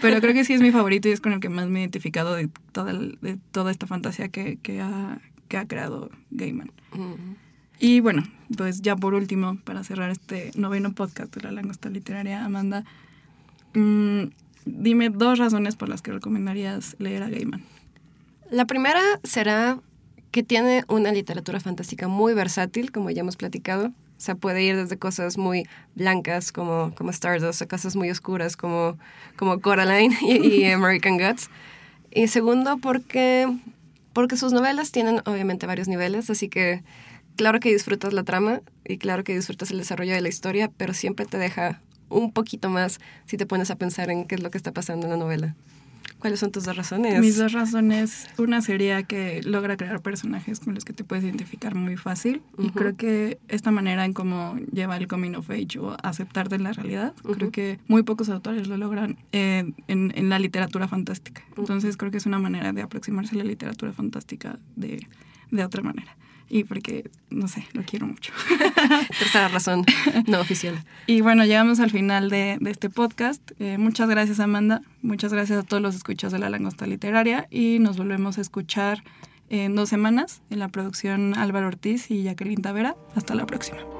Pero creo que sí es mi favorito y es con el que más me he identificado de toda, de toda esta fantasía que, que, ha, que ha creado Gaiman. Mm. Y bueno, pues ya por último, para cerrar este noveno podcast de la langosta literaria, Amanda, mm, dime dos razones por las que recomendarías leer a Gaiman. La primera será que tiene una literatura fantástica muy versátil, como ya hemos platicado. O sea, puede ir desde cosas muy blancas como, como Stardust a cosas muy oscuras como, como Coraline y, y American Gods. Y segundo, porque, porque sus novelas tienen obviamente varios niveles, así que claro que disfrutas la trama y claro que disfrutas el desarrollo de la historia, pero siempre te deja un poquito más si te pones a pensar en qué es lo que está pasando en la novela. ¿Cuáles son tus dos razones? Mis dos razones, una sería que logra crear personajes con los que te puedes identificar muy fácil y Ujú. creo que esta manera en cómo lleva el coming of age o aceptarte en la realidad, creo que muy pocos autores lo logran eh, en, en la literatura fantástica. Entonces creo que es una manera de aproximarse a la literatura fantástica de, de otra manera. Y porque, no sé, lo quiero mucho. Tercera razón no oficial. Y bueno, llegamos al final de, de este podcast. Eh, muchas gracias, Amanda. Muchas gracias a todos los escuchas de la Langosta Literaria. Y nos volvemos a escuchar en dos semanas en la producción Álvaro Ortiz y Jacqueline Tavera. Hasta la próxima.